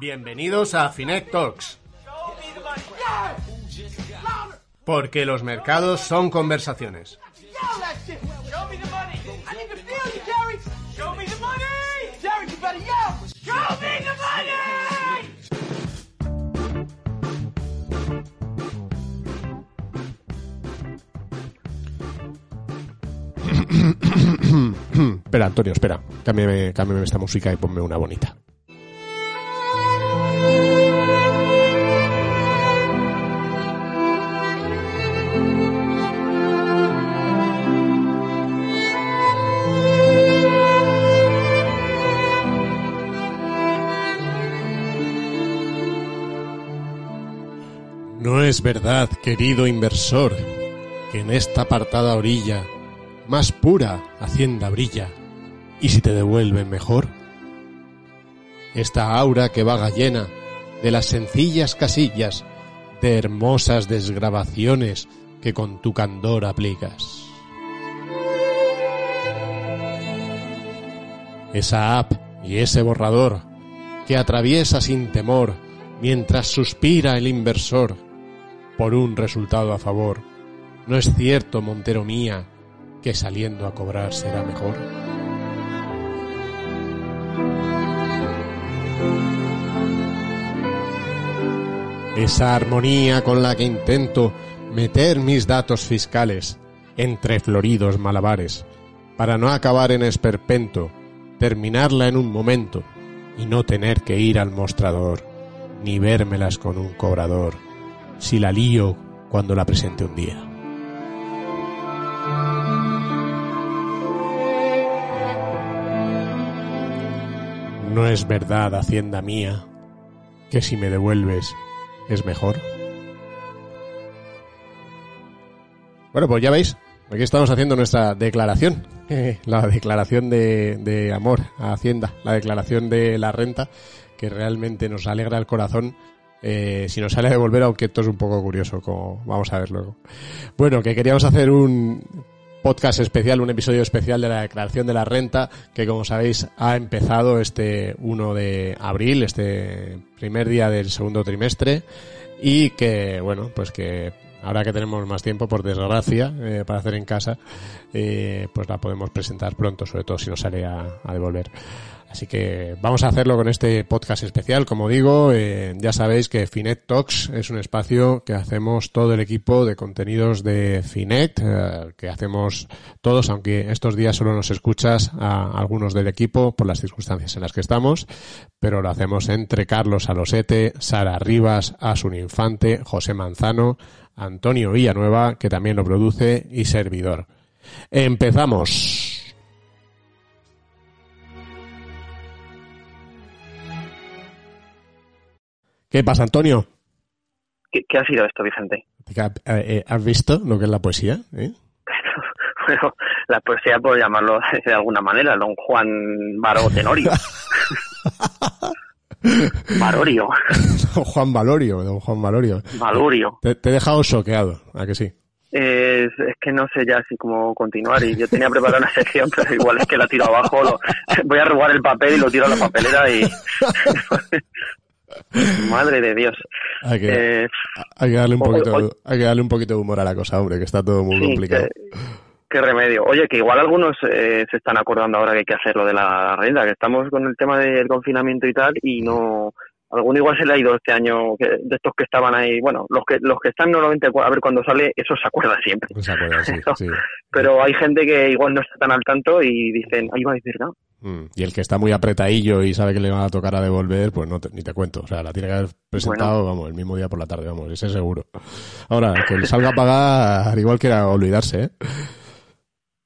Bienvenidos a Finet Talks. Porque los mercados son conversaciones. espera, Antonio, espera. Cámbiame, cámbiame esta música y ponme una bonita. Es verdad, querido inversor, que en esta apartada orilla más pura hacienda brilla, y si te devuelven mejor. Esta aura que vaga llena de las sencillas casillas, de hermosas desgrabaciones que con tu candor aplicas. Esa app y ese borrador que atraviesa sin temor mientras suspira el inversor por un resultado a favor. No es cierto, Montero mía, que saliendo a cobrar será mejor. Esa armonía con la que intento meter mis datos fiscales entre floridos malabares, para no acabar en esperpento, terminarla en un momento y no tener que ir al mostrador, ni vérmelas con un cobrador, si la lío cuando la presente un día. No es verdad, hacienda mía, que si me devuelves es mejor. Bueno, pues ya veis, aquí estamos haciendo nuestra declaración, la declaración de, amor a Hacienda, la declaración de la renta, que realmente nos alegra el corazón eh, si nos sale a devolver, aunque esto es un poco curioso, como vamos a ver luego. Bueno, que queríamos hacer un podcast especial, un episodio especial de la declaración de la renta, que como sabéis ha empezado este 1 de abril, este primer día del segundo trimestre, y que, bueno, pues que ahora que tenemos más tiempo, por desgracia, eh, para hacer en casa, eh, pues la podemos presentar pronto, sobre todo si nos sale a devolver. Así que vamos a hacerlo con este podcast especial. Como digo, eh, ya sabéis que Finet Talks es un espacio que hacemos todo el equipo de contenidos de Finet, eh, que hacemos todos, aunque estos días solo nos escuchas a algunos del equipo por las circunstancias en las que estamos, pero lo hacemos entre Carlos Alosete, Sara Rivas, Asun Infante, José Manzano, Antonio Villanueva, que también lo produce, y servidor. Empezamos. ¿Qué pasa, Antonio? ¿Qué, ha sido esto, Vicente? Eh, eh, ¿Has visto lo que es la poesía? ¿Eh? bueno, la poesía puedo llamarlo de alguna manera, don Juan Baro Tenorio. Valorio. Don Juan Valorio, don Juan Valorio. Valorio. Te, he dejado choqueado, ¿a que sí? Es, que no sé ya así cómo continuar y yo tenía preparada una sección, pero igual es que la tiro abajo, voy a robar el papel y lo tiro a la papelera y Madre de Dios. Hay que, eh, darle un poquito, hay que darle un poquito de humor a la cosa, hombre, que está todo muy complicado. qué remedio. Oye, que igual algunos eh, se están acordando ahora que hay que hacer lo de la renta, que estamos con el tema del confinamiento y tal, y no, alguno igual se le ha ido este año de estos que estaban ahí bueno los que los que están normalmente a ver cuando sale eso se acuerda siempre se acuerda, sí, sí. pero hay gente que igual no está tan al tanto y dicen ahí va a decir no Mm. Y el que está muy apretadillo y sabe que le van a tocar a devolver, pues no ni te cuento. O sea, la tiene que haber presentado, vamos, el mismo día por la tarde, vamos, ese seguro. Ahora, que le salga a pagar, igual que era olvidarse, ¿eh?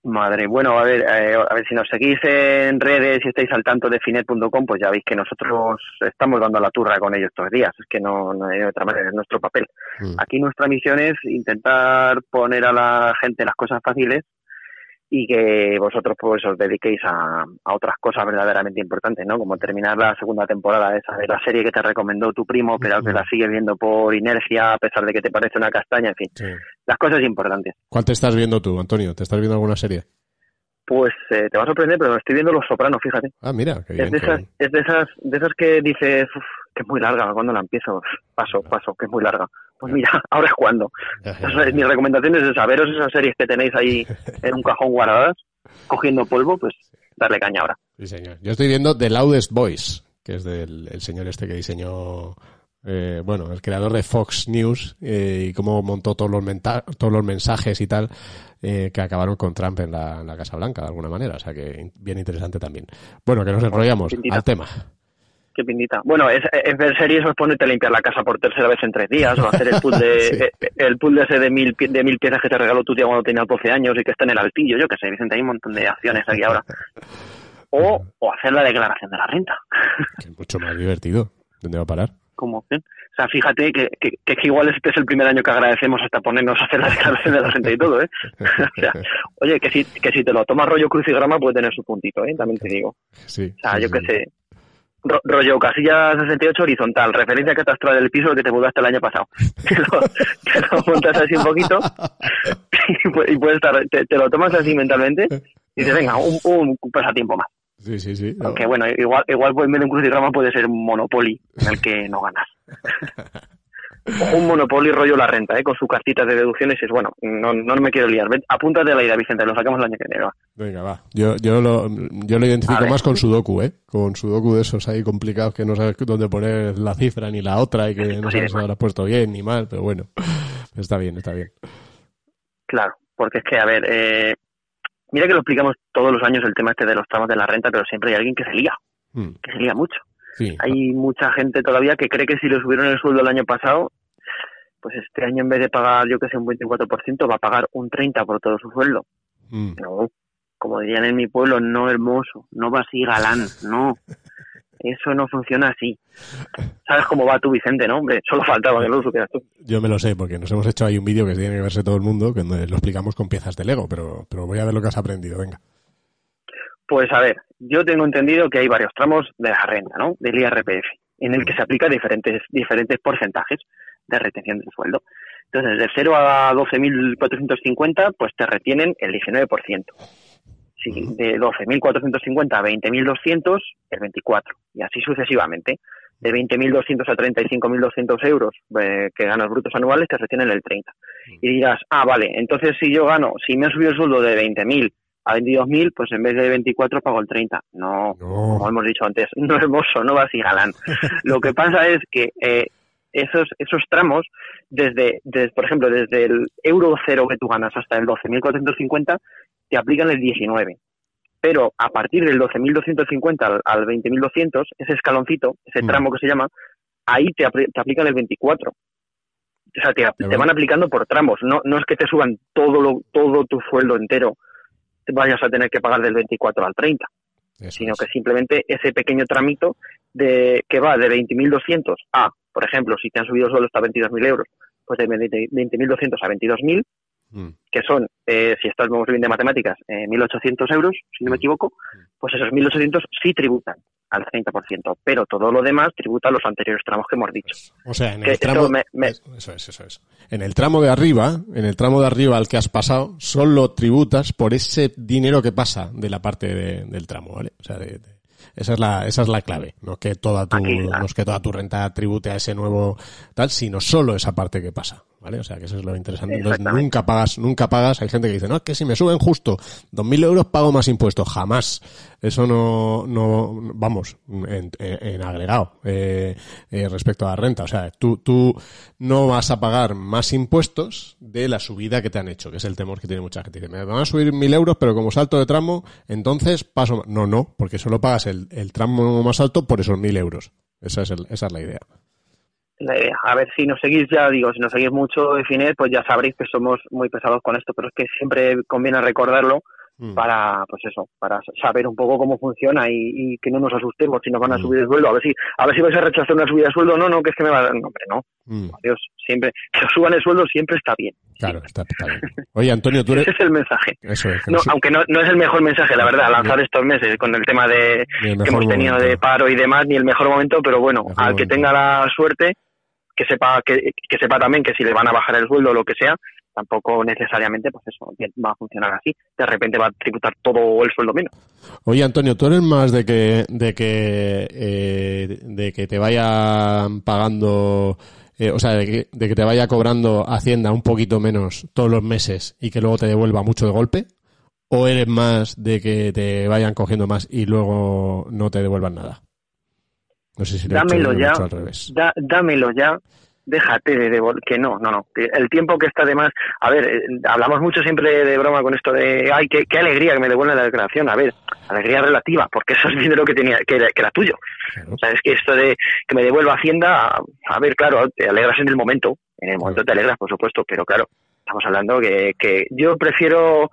Madre, bueno, a ver, eh, a ver si nos seguís en redes y estáis al tanto de finet.com, pues ya veis que nosotros estamos dando la turra con ellos estos días, es que no, no hay otra manera, es nuestro papel. Mm. Aquí nuestra misión es intentar poner a la gente las cosas fáciles y que vosotros pues os dediquéis a, a, otras cosas verdaderamente importantes, ¿no? Como terminar la segunda temporada de esa de la serie que te recomendó tu primo, pero que la sigues viendo por inercia a pesar de que te parece una castaña, en fin, las cosas importantes. ¿Cuál te estás viendo tú, Antonio? ¿Te estás viendo alguna serie? Pues eh, te va a sorprender, pero estoy viendo Los Sopranos, fíjate. Ah, mira, qué bien. Es de esas, es de esas, de esas que dices uf, que es muy larga cuando la empiezo. Paso, paso, que es muy larga. Pues mira, ahora es cuando. Entonces, mi recomendación es esa, veros esas series que tenéis ahí en un cajón guardadas, cogiendo polvo, pues darle caña ahora. Sí, señor. Yo estoy viendo The Loudest Voice, que es del el señor este que diseñó, eh, bueno, el creador de Fox News eh, y cómo montó todos los, menta- todos los mensajes y tal eh, que acabaron con Trump en la, en la Casa Blanca, de alguna manera. O sea que bien interesante también. Bueno, que nos enrollamos al tema. Qué pindita. Bueno, es, es ver series o es ponerte a limpiar la casa por tercera vez en tres días o hacer el puzzle, Sí. eh, el ese de mil, pie- de mil piezas que te regaló tu tía cuando tenías 12 años y que está en el altillo. Yo qué sé, Vicente, hay un montón de acciones aquí ahora. O, o hacer la declaración de la renta. Es mucho más divertido. ¿Dónde va a parar? como opción. O sea, fíjate que, que, que igual este es el primer año que agradecemos hasta ponernos a hacer la declaración de la renta y todo, ¿eh? o sea, oye, que si, que si te lo tomas rollo crucigrama puede tener su puntito, ¿eh? También te digo. Sí. O sea, sí, yo sí. qué sé. Ro- rollo casilla 68 horizontal, referencia catastral del piso que te mudaste el año pasado. Te lo, te lo montas así un poquito y, pu- y puedes estar, te, te lo tomas así mentalmente y dices, venga, un, un pasatiempo más. Sí, sí, sí. No. Aunque bueno, igual, igual pues, en vez de un crucigrama puede ser un Monopoly en el que no ganas. Un Monopoly rollo la renta, ¿eh? con su cartita de deducciones. Y es bueno, no, no me quiero liar. Ven, apúntate a la idea, Vicente, lo sacamos el año que viene. va. Venga, va. Yo, yo, lo, yo lo identifico más con Sudoku, ¿eh? Con Sudoku de esos ahí complicados que no sabes dónde poner la cifra ni la otra y que no sabes si lo has puesto bien ni mal, pero bueno. Está bien, está bien. Claro, porque es que, a ver, eh, mira que lo explicamos todos los años el tema este de los tramos de la renta, pero siempre hay alguien que se lía, Mm, que se lía mucho. Sí. Hay mucha gente todavía que cree que si le subieron el sueldo el año pasado, pues este año en vez de pagar, yo que sé, un 24%, va a pagar un 30% por todo su sueldo. Mm, No, como dirían en mi pueblo, no hermoso, no va así galán, no. Eso no funciona así. ¿Sabes cómo va tú, Vicente, no? Hombre, solo faltaba que lo supieras tú. Yo me lo sé, porque nos hemos hecho ahí un vídeo que tiene que verse todo el mundo, que lo explicamos con piezas de Lego, pero, pero voy a ver lo que has aprendido, venga. Pues a ver, yo tengo entendido que hay varios tramos de la renta, ¿no? Del IRPF, en el que se aplica diferentes, diferentes porcentajes de retención del sueldo. Entonces, de 0 a 12.450, pues te retienen el 19%. Si Ujú. de 12.450 a 20.200, el 24%. Y así sucesivamente. De 20.200 a 35.200 euros eh, que ganas brutos anuales, te retienen el 30%. Y dirás, ah, vale, entonces si yo gano, si me ha subido el sueldo de 20.000 a 22.000, pues en vez de 24 pago el 30. No, como hemos dicho antes, no es hermoso, no va así galán. Lo que pasa es que eh, esos esos tramos, desde, desde, por ejemplo, desde el euro cero que tú ganas hasta el 12.450, te aplican el 19. Pero a partir del 12.250 al, al 20.200, ese escaloncito, ese Mm. tramo que se llama, ahí te, te aplican el 24. O sea, te, te van aplicando por tramos. No, no es que te suban todo, lo, todo tu sueldo entero, te vayas a tener que pagar del 24 al 30 Eso sino es. que simplemente ese pequeño tramito de que va de 20.200 a, por ejemplo, si te han subido solo hasta 22.000 euros, pues de 20 20.200 a 22.000, Mm, que son, eh, si estamos bien de matemáticas, eh, 1.800 euros, si no me equivoco, pues esos 1.800 sí tributan al 30%, pero todo lo demás tributa a los anteriores tramos que hemos dicho. O sea, en el tramo... me- me- Eso es, eso es. En el tramo de arriba, en el tramo de arriba al que has pasado, solo tributas por ese dinero que pasa de la parte de- del tramo, ¿vale? O sea, de- de- esa es la, esa es la clave. No que toda tu, Aquí, no es que toda tu renta tribute a ese nuevo tal, sino solo esa parte que pasa, ¿vale? O sea, que eso es lo interesante. Entonces, nunca pagas, nunca pagas. Hay gente que dice, no, es que si me suben justo 2.000 euros pago más impuestos. Jamás. Eso no, no, vamos, en, en- en agregado, eh, eh, respecto a la renta. O sea, tú, tú no vas a pagar más impuestos de la subida que te han hecho, que es el temor que tiene mucha gente. Dice, me van a subir 1.000 euros, pero como salto de tramo, entonces paso, más". no, no, porque solo pagas el, el tramo más alto por esos 1.000 euros. Esa es, el- esa es la idea. Idea. A ver, si nos seguís ya, digo, si nos seguís mucho de Finet, pues ya sabréis que somos muy pesados con esto, pero es que siempre conviene recordarlo Mm. para, pues eso, para saber un poco cómo funciona y, y que no nos asustemos si nos van a Mm. subir el sueldo. A ver si, a ver si vais a rechazar una subida de sueldo. No, no, que es que me va a dar. No, hombre, no. Mm, Adiós. Siempre, que os suban el sueldo siempre está bien. claro, está, está bien. Oye, Antonio, tú eres... Ese es el mensaje. Eso es, No, aunque no, no es el mejor mensaje, la verdad, lanzar estos meses con el tema de el que hemos tenido momento. de paro y demás, ni el mejor momento, pero bueno, Mejor al que tenga la suerte, que sepa que, que sepa también que si le van a bajar el sueldo o lo que sea, tampoco necesariamente pues eso va a funcionar así. De repente va a tributar todo el sueldo menos. Oye Antonio tú eres más de que de que eh, de que te vayan pagando eh, o sea de que, de que te vaya cobrando Hacienda un poquito menos todos los meses y que luego te devuelva mucho de golpe o eres más de que te vayan cogiendo más y luego no te devuelvan nada no sé si dámelo ya. al revés. dámelo ya. Déjate de devolver, que no, no, no, el tiempo que está de más, a ver, eh, hablamos mucho siempre de broma con esto de, ay, qué, alegría que me devuelvan la declaración, a ver, alegría relativa, porque eso es dinero que tenía, que era, tuyo. O sea, es que esto de que me devuelva Hacienda, a ver, claro, te alegras en el momento, en el momento te alegras, por supuesto, pero claro, estamos hablando que, que yo prefiero,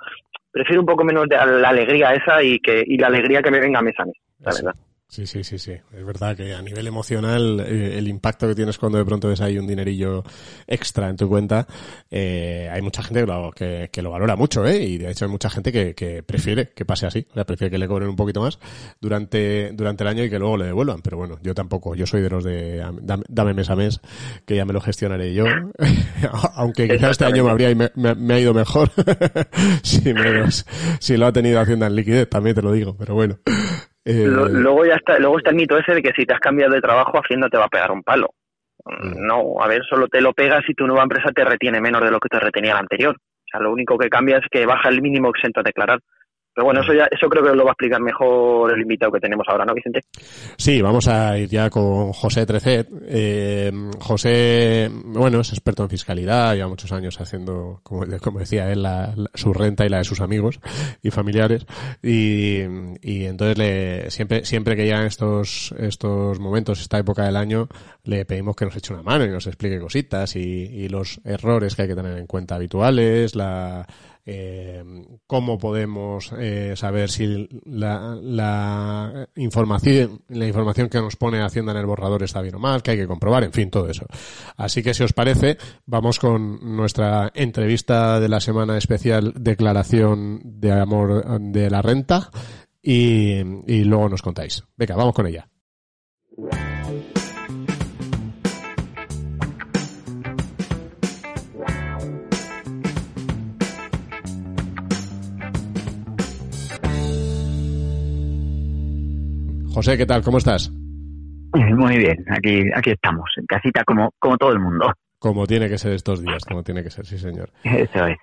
prefiero un poco menos de la alegría esa y que, y la alegría que me venga a mesa, la verdad. Sí, sí, sí, sí. Es verdad que a nivel emocional eh, el impacto que tienes cuando de pronto ves ahí un dinerillo extra en tu cuenta, eh, hay mucha gente que lo, que, lo valora mucho, ¿eh? Y de hecho hay mucha gente que, que prefiere que pase así, o sea, prefiere que le cobren un poquito más durante, durante el año y que luego le devuelvan. Pero bueno, yo tampoco, yo soy de los de dame, mes a mes, que ya me lo gestionaré yo. Aunque quizás este año me habría me, ha ido mejor si, menos, si lo ha tenido Hacienda en liquidez, también te lo digo, pero bueno. Eh, luego ya está, luego está el mito ese de que si te has cambiado de trabajo, Hacienda te va a pegar un palo. Mm. No, a ver, solo te lo pegas si tu nueva empresa te retiene menos de lo que te retenía la anterior. O sea, lo único que cambia es que baja el mínimo exento a declarar. Pero bueno, eso ya, eso creo que lo va a explicar mejor el invitado que tenemos ahora, ¿no, Vicente? Sí, vamos a ir ya con José Trecet. Eh, José, bueno, es experto en fiscalidad, lleva muchos años haciendo, como, decía él, la, su renta y la de sus amigos y familiares. Y, y entonces le, siempre, siempre que llegan estos, estos momentos, esta época del año, le pedimos que nos eche una mano y nos explique cositas y, y los errores que hay que tener en cuenta habituales, la, eh, cómo podemos eh, saber si la, la, información la información que nos pone Hacienda en el borrador está bien o mal, que hay que comprobar, en fin, todo eso. Así que si os parece, vamos con nuestra entrevista de la semana especial Declaración de Amor de la Renta y, y luego nos contáis. Venga, vamos con ella. José, ¿qué tal? ¿Cómo estás? Muy bien, aquí, aquí estamos, en casita como, como todo el mundo. Como tiene que ser estos días, como tiene que ser, sí señor. Eso es.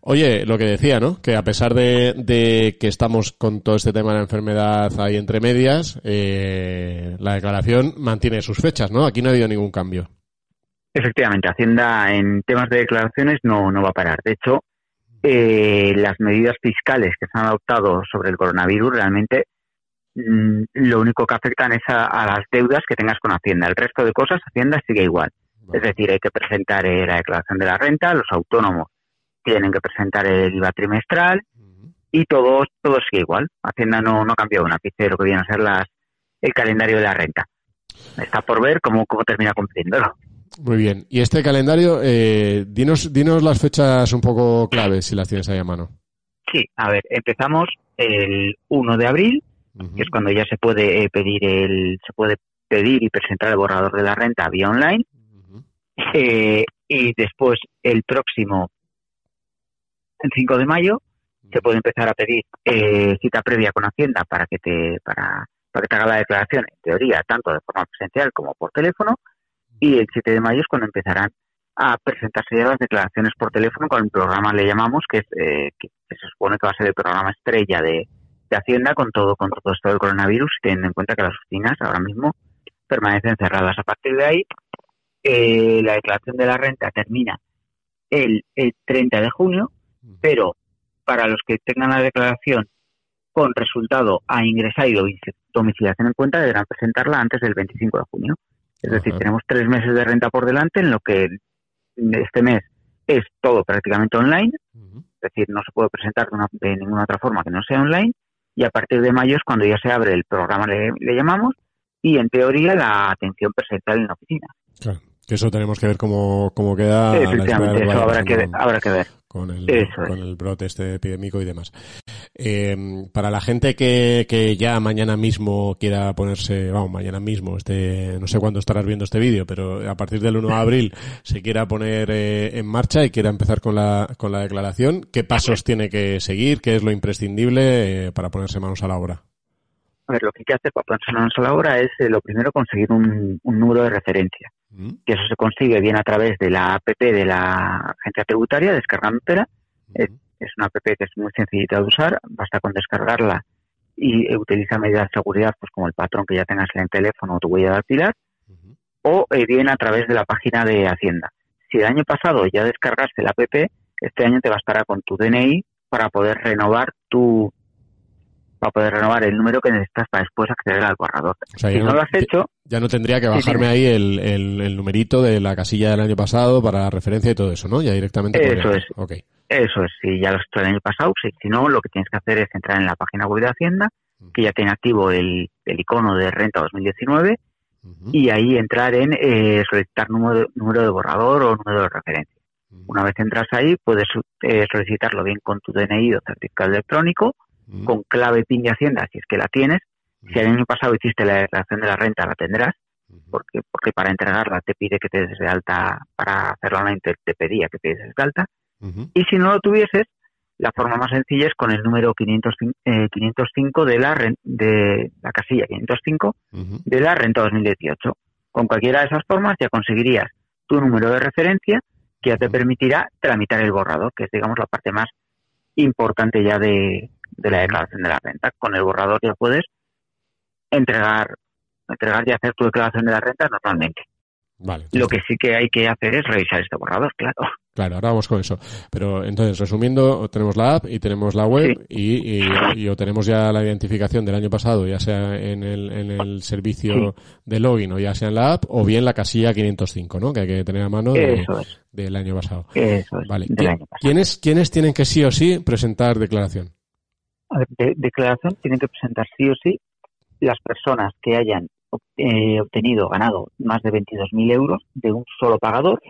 Oye, lo que decía, ¿no? Que a pesar de, que estamos con todo este tema de la enfermedad ahí entre medias, eh, la declaración mantiene sus fechas, ¿no? Aquí no ha habido ningún cambio. Efectivamente, Hacienda en temas de declaraciones no, no va a parar. De hecho, eh, las medidas fiscales que se han adoptado sobre el coronavirus realmente lo único que afectan es a, las deudas que tengas con Hacienda. El resto de cosas, Hacienda sigue igual. Es decir, hay que presentar eh, la declaración de la renta, los autónomos tienen que presentar el IVA trimestral y todo, todo sigue igual. Hacienda no, no ha cambiado ápice de lo que viene a ser las, el calendario de la renta. Está por ver cómo, cómo termina cumpliéndolo. Muy bien. Y este calendario, eh, dinos, dinos las fechas un poco claves, si las tienes ahí a mano. Sí, a ver, empezamos el 1 de abril que es cuando ya se puede eh, pedir el se puede pedir y presentar el borrador de la renta vía online. Eh, y después el próximo el 5 de mayo se puede empezar a pedir eh, cita previa con Hacienda para que te para, para que te haga la declaración en teoría tanto de forma presencial como por teléfono. Y el 7 de mayo es cuando empezarán a presentarse ya las declaraciones por teléfono con el programa le llamamos que es que se supone que va a ser el programa estrella de, de Hacienda con todo, con todo esto del coronavirus, teniendo en cuenta que las oficinas ahora mismo permanecen cerradas. A partir de ahí, eh, la declaración de la renta termina el, 30 de junio, pero para los que tengan la declaración con resultado a ingresar y domiciliación en cuenta, deberán presentarla antes del 25 de junio. Es decir, tenemos tres meses de renta por delante, en lo que este mes es todo prácticamente online, es decir, no se puede presentar de ninguna otra forma que no sea online, y a partir de mayo es cuando ya se abre el programa, le, llamamos, y en teoría la atención presencial en la oficina. Claro, que eso tenemos que ver cómo, cómo queda. efectivamente, eso habrá que, habrá que ver. Con el, con el brote este epidémico y demás. Eh, para la gente que, que ya mañana mismo quiera ponerse, vamos, mañana mismo, este, no sé cuándo estarás viendo este vídeo, pero a partir del 1 de abril se quiera poner eh, en marcha y quiera empezar con la, con la declaración, ¿qué pasos tiene que seguir? ¿Qué es lo imprescindible eh, para ponerse manos a la obra? A ver, lo que hay que hacer para ponerse manos a la obra es lo primero conseguir un, un número de referencia. Mm. Que eso se consigue bien a través de la app de la agencia tributaria, descargándotela. Mm. Es una app que es muy sencillita de usar, basta con descargarla y utiliza medidas de seguridad, pues como el patrón que ya tengas en el teléfono o tu huella dactilar, o eh, bien a través de la página de Hacienda. Si el año pasado ya descargaste la app, este año te bastará con tu DNI para poder renovar tu, para poder renovar el número que necesitas para después acceder al borrador. si no, lo has hecho... Ya no tendría que bajarme ahí el, el, numerito de la casilla del año pasado para referencia y todo eso, ¿no? Ya directamente. Eso es. Okay. Eso es. Si ya lo has hecho el año pasado, si no, lo que tienes que hacer es entrar en la página web de Hacienda, que ya tiene activo el, el icono de renta 2019, y ahí entrar en eh, solicitar número, número de borrador o número de referencia. Una vez entras ahí, puedes eh, solicitarlo bien con tu DNI o certificado electrónico, con clave PIN de Hacienda, si es que la tienes. Si el año pasado hiciste la declaración de la renta, la tendrás, porque, porque para entregarla te pide que te des de alta, para hacerla online te, pedía que te des de alta. Y si no lo tuvieses, la forma más sencilla es con el número 505, eh, 505 de la de la casilla 505 de la renta 2018. Con cualquiera de esas formas ya conseguirías tu número de referencia que ya te permitirá tramitar el borrador, que es digamos la parte más importante ya de, de la declaración de la renta. Con el borrador ya puedes entregar, entregar y hacer tu declaración de la renta normalmente. Vale, Lo que sí que hay que hacer es revisar este borrador, claro. Claro, ahora vamos con eso. Pero entonces, resumiendo, tenemos la app y tenemos la web y, y, o tenemos ya la identificación del año pasado, ya sea en el, en el servicio de login o ya sea en la app, o bien la casilla 505, ¿no? Que hay que tener a mano del año pasado. Eso es, vale. ¿Quiénes, ¿Quiénes tienen que sí o sí presentar declaración? De, declaración tienen que presentar sí o sí las personas que hayan eh, obtenido, ganado más de 22.000 euros de un solo pagador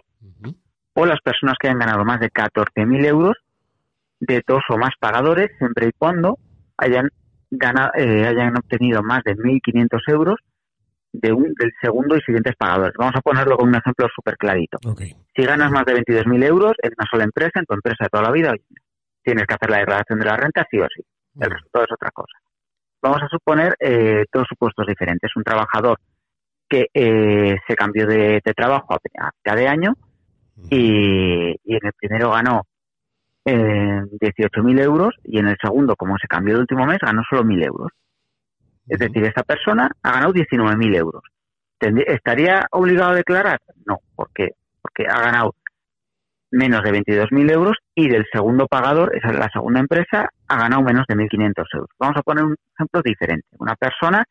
o las personas que hayan ganado más de 14.000 euros de dos o más pagadores, siempre y cuando hayan, ganado, eh, hayan obtenido más de 1.500 euros de un, del segundo y siguientes pagadores. Vamos a ponerlo con un ejemplo súper clarito. Si ganas más de 22.000 euros en una sola empresa, en tu empresa de toda la vida, tienes que hacer la declaración de la renta sí o sí. El resultado es otra cosa. Vamos a suponer eh, dos supuestos diferentes. Un trabajador que eh, se cambió de, trabajo a mitad de año y, en el primero ganó eh, 18.000 euros y en el segundo, como se cambió el último mes, ganó solo 1.000 euros. Es decir, esta persona ha ganado 19.000 euros. ¿Estaría obligado a declarar? No, porque porque ha ganado menos de 22.000 euros y del segundo pagador, esa es la segunda empresa, ha ganado menos de 1.500 euros. Vamos a poner un ejemplo diferente. Una persona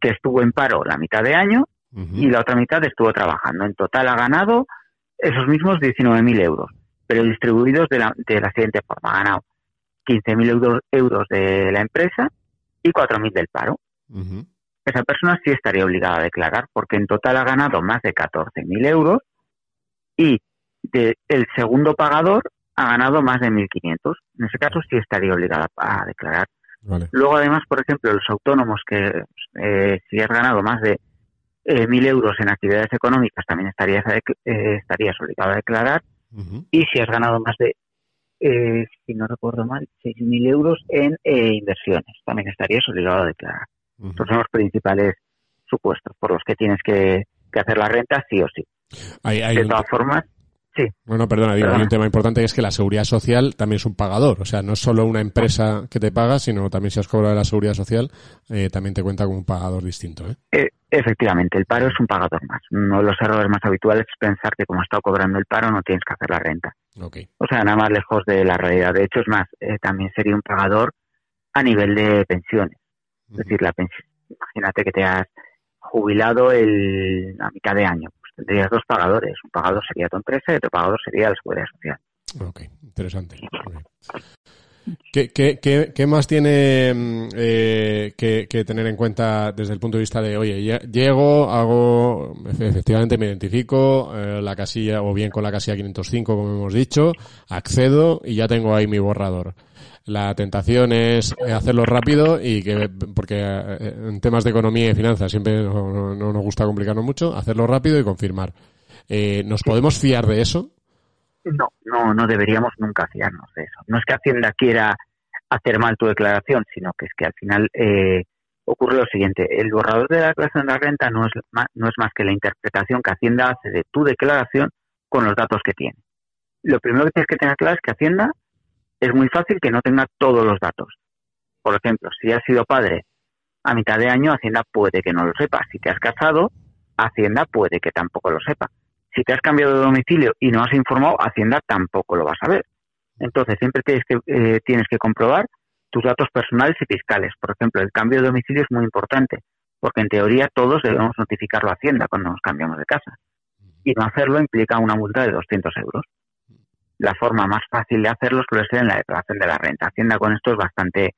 que estuvo en paro la mitad de año y la otra mitad estuvo trabajando. En total ha ganado esos mismos 19.000 euros, pero distribuidos de la, de la siguiente forma. Ha ganado 15.000 euros, euros de la empresa y 4.000 del paro. Esa persona sí estaría obligada a declarar porque en total ha ganado más de 14.000 euros y el segundo pagador ha ganado más de 1.500. En ese caso sí estaría obligada a declarar. Luego, además, por ejemplo, los autónomos que eh, si has ganado más de eh, 1.000 euros en actividades económicas también estarías, eh, estarías obligado a declarar. Y si has ganado más de, eh, si no recuerdo mal, 6.000 euros en eh, inversiones, también estarías obligado a declarar. Estos son los principales supuestos por los que tienes que, hacer la renta sí o sí. de todas formas, Sí. Bueno, perdona, digo, hay un tema importante que es que la seguridad social también es un pagador. O sea, no es solo una empresa que te paga, sino también si has cobrado la seguridad social, eh, también te cuenta como un pagador distinto. ¿eh? ¿eh? efectivamente, el paro es un pagador más. Uno de los errores más habituales es pensar que como has estado cobrando el paro no tienes que hacer la renta. Okay. O sea, nada más lejos de la realidad. De hecho, es más, eh, también sería un pagador a nivel de pensiones. Es decir, la pensión, imagínate que te has jubilado el, a mitad de año tendrías dos pagadores. Un pagador sería tu empresa y otro pagador sería la seguridad social. Ok, interesante. ¿Qué, qué, qué, qué más tiene mm, eh, que, que, tener en cuenta desde el punto de vista de, oye, llego, hago, efectivamente me identifico, eh, la casilla, o bien con la casilla 505, como hemos dicho, accedo y ya tengo ahí mi borrador. La tentación es hacerlo rápido y que, porque eh, en temas de economía y finanzas siempre no, no nos gusta complicarnos mucho, hacerlo rápido y confirmar. Eh, ¿Nos podemos fiar de eso? No, no, no deberíamos nunca fiarnos de eso. No es que Hacienda quiera hacer mal tu declaración, sino que es que al final eh, ocurre lo siguiente. El borrador de la declaración de la renta no es, más, no es más que la interpretación que Hacienda hace de tu declaración con los datos que tiene. Lo primero que tienes que tener claro es que Hacienda es muy fácil que no tenga todos los datos. Por ejemplo, si has sido padre a mitad de año, Hacienda puede que no lo sepa. Si te has casado, Hacienda puede que tampoco lo sepa. Si te has cambiado de domicilio y no has informado, Hacienda tampoco lo va a saber. Entonces, siempre tienes que, eh, tienes que comprobar tus datos personales y fiscales. Por ejemplo, el cambio de domicilio es muy importante, porque en teoría todos debemos notificarlo a Hacienda cuando nos cambiamos de casa. Y no hacerlo implica una multa de 200 euros. La forma más fácil de hacerlo suele ser en la declaración de la renta. Hacienda con esto es bastante,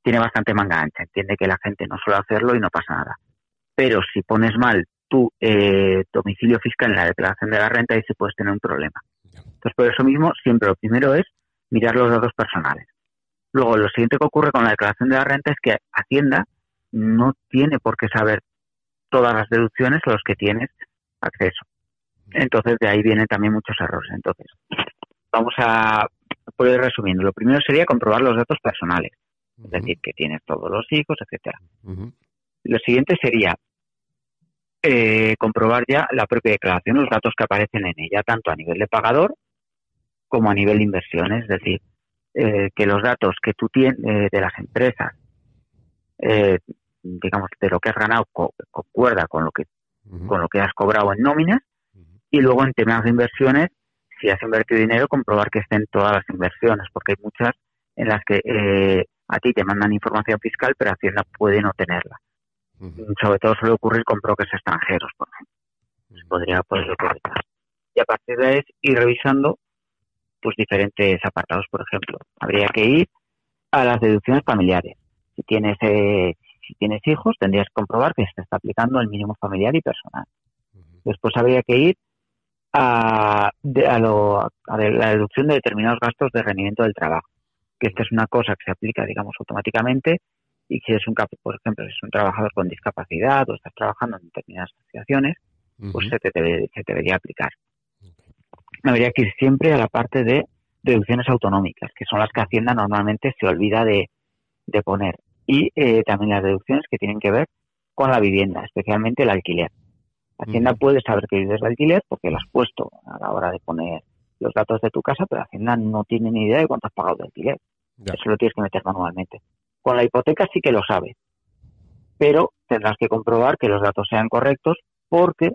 tiene bastante manga ancha. Entiende que la gente no suele hacerlo y no pasa nada. Pero si pones mal tu eh, domicilio fiscal en la declaración de la renta y se puedes tener un problema. Entonces, por eso mismo, siempre lo primero es mirar los datos personales. Luego, lo siguiente que ocurre con la declaración de la renta es que Hacienda no tiene por qué saber todas las deducciones a las que tienes acceso. Entonces, de ahí vienen también muchos errores. Entonces, vamos a por ir resumiendo. Lo primero sería comprobar los datos personales, es decir, que tienes todos los hijos, etcétera. Lo siguiente sería eh, comprobar ya la propia declaración, los datos que aparecen en ella, tanto a nivel de pagador como a nivel de inversión. Es decir, eh, que los datos que tú tienes eh, de las empresas, digamos, de lo que has ganado, concuerda con lo que con lo que has cobrado en nóminas y luego en temas de inversiones, si has invertido dinero, comprobar que estén todas las inversiones, porque hay muchas en las que a ti te mandan información fiscal, pero Hacienda puede no tenerla. Sobre todo suele ocurrir con brokers extranjeros, por ejemplo. Podría poder ocurrir. Y a partir de ahí ir revisando pues diferentes apartados, por ejemplo. Habría que ir a las deducciones familiares. Si tienes eh, si tienes hijos, tendrías que comprobar que se está aplicando el mínimo familiar y personal. Después habría que ir a, a, lo, a la deducción de determinados gastos de rendimiento del trabajo, que esta es una cosa que se aplica, digamos, automáticamente y si es un, por ejemplo, es un trabajador con discapacidad o estás trabajando en determinadas asociaciones, pues se te, se debería aplicar. Habría que ir siempre a la parte de deducciones autonómicas, que son las que Hacienda normalmente se olvida de, poner. Y eh, también las deducciones que tienen que ver con la vivienda, especialmente el alquiler. Hacienda puede saber que vives de alquiler porque lo has puesto a la hora de poner los datos de tu casa, pero Hacienda no tiene ni idea de cuánto has pagado de alquiler. Eso lo tienes que meter manualmente. Con la hipoteca sí que lo sabe, pero tendrás que comprobar que los datos sean correctos porque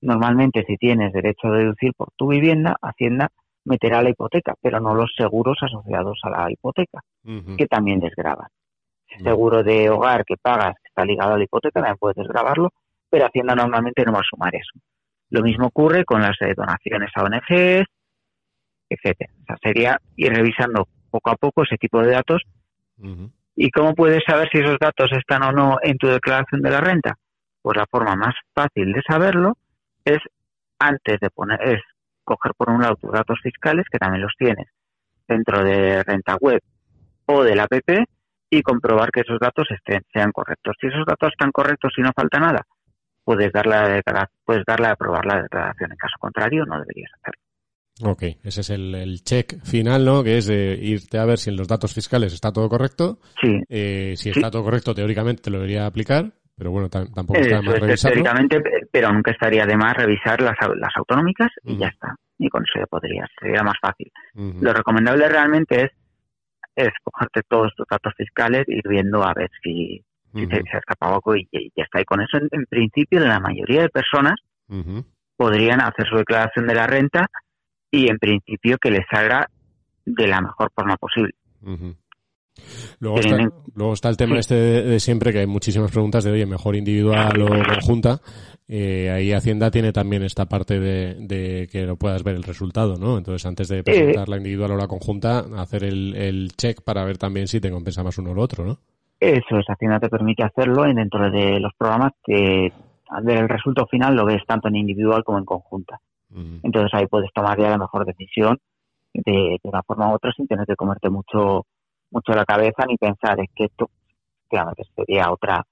normalmente si tienes derecho a deducir por tu vivienda, Hacienda meterá la hipoteca, pero no los seguros asociados a la hipoteca, que también desgraban. Seguro de hogar que pagas que está ligado a la hipoteca también puedes desgrabarlo, pero Hacienda normalmente no va a sumar eso. Lo mismo ocurre con las donaciones a ONGs, etcétera. O sea, sería ir revisando poco a poco ese tipo de datos ¿Y cómo puedes saber si esos datos están o no en tu declaración de la renta? Pues la forma más fácil de saberlo es antes de poner, es coger por un lado tus datos fiscales, que también los tienes dentro de renta web o del app y comprobar que esos datos estén, sean correctos. Si esos datos están correctos y no falta nada, puedes darle a, puedes darle a aprobar la declaración. En caso contrario, no deberías hacerlo. Ok, ese es el, check final, ¿no? Que es de irte a ver si en los datos fiscales está todo correcto. Sí. Eh, si está todo correcto, teóricamente te lo debería aplicar, pero bueno, tampoco está de más revisarlo. Teóricamente, pero nunca estaría de más revisar las, las autonómicas y ya está. Y con eso ya podrías, sería más fácil. Lo recomendable realmente es, es cogerte todos tus datos fiscales, ir viendo a ver si, si se, ha escapado algo y, ya está. Y con eso, en, principio, la mayoría de personas podrían hacer su declaración de la renta y en principio que les salga de la mejor forma posible. Luego está, el tema este de, siempre, que hay muchísimas preguntas de, oye, mejor individual o conjunta. Eh, ahí Hacienda tiene también esta parte de, que no puedas ver el resultado, ¿no? Entonces, antes de presentar la individual o la conjunta, hacer el, el check para ver también si te compensa más uno o lo otro, ¿no? Eso es, Hacienda te permite hacerlo dentro de los programas que al ver el resultado final lo ves tanto en individual como en conjunta. Entonces ahí puedes tomar ya la mejor decisión de, una forma u otra sin tener que comerte mucho mucho la cabeza ni pensar es que esto que sería otra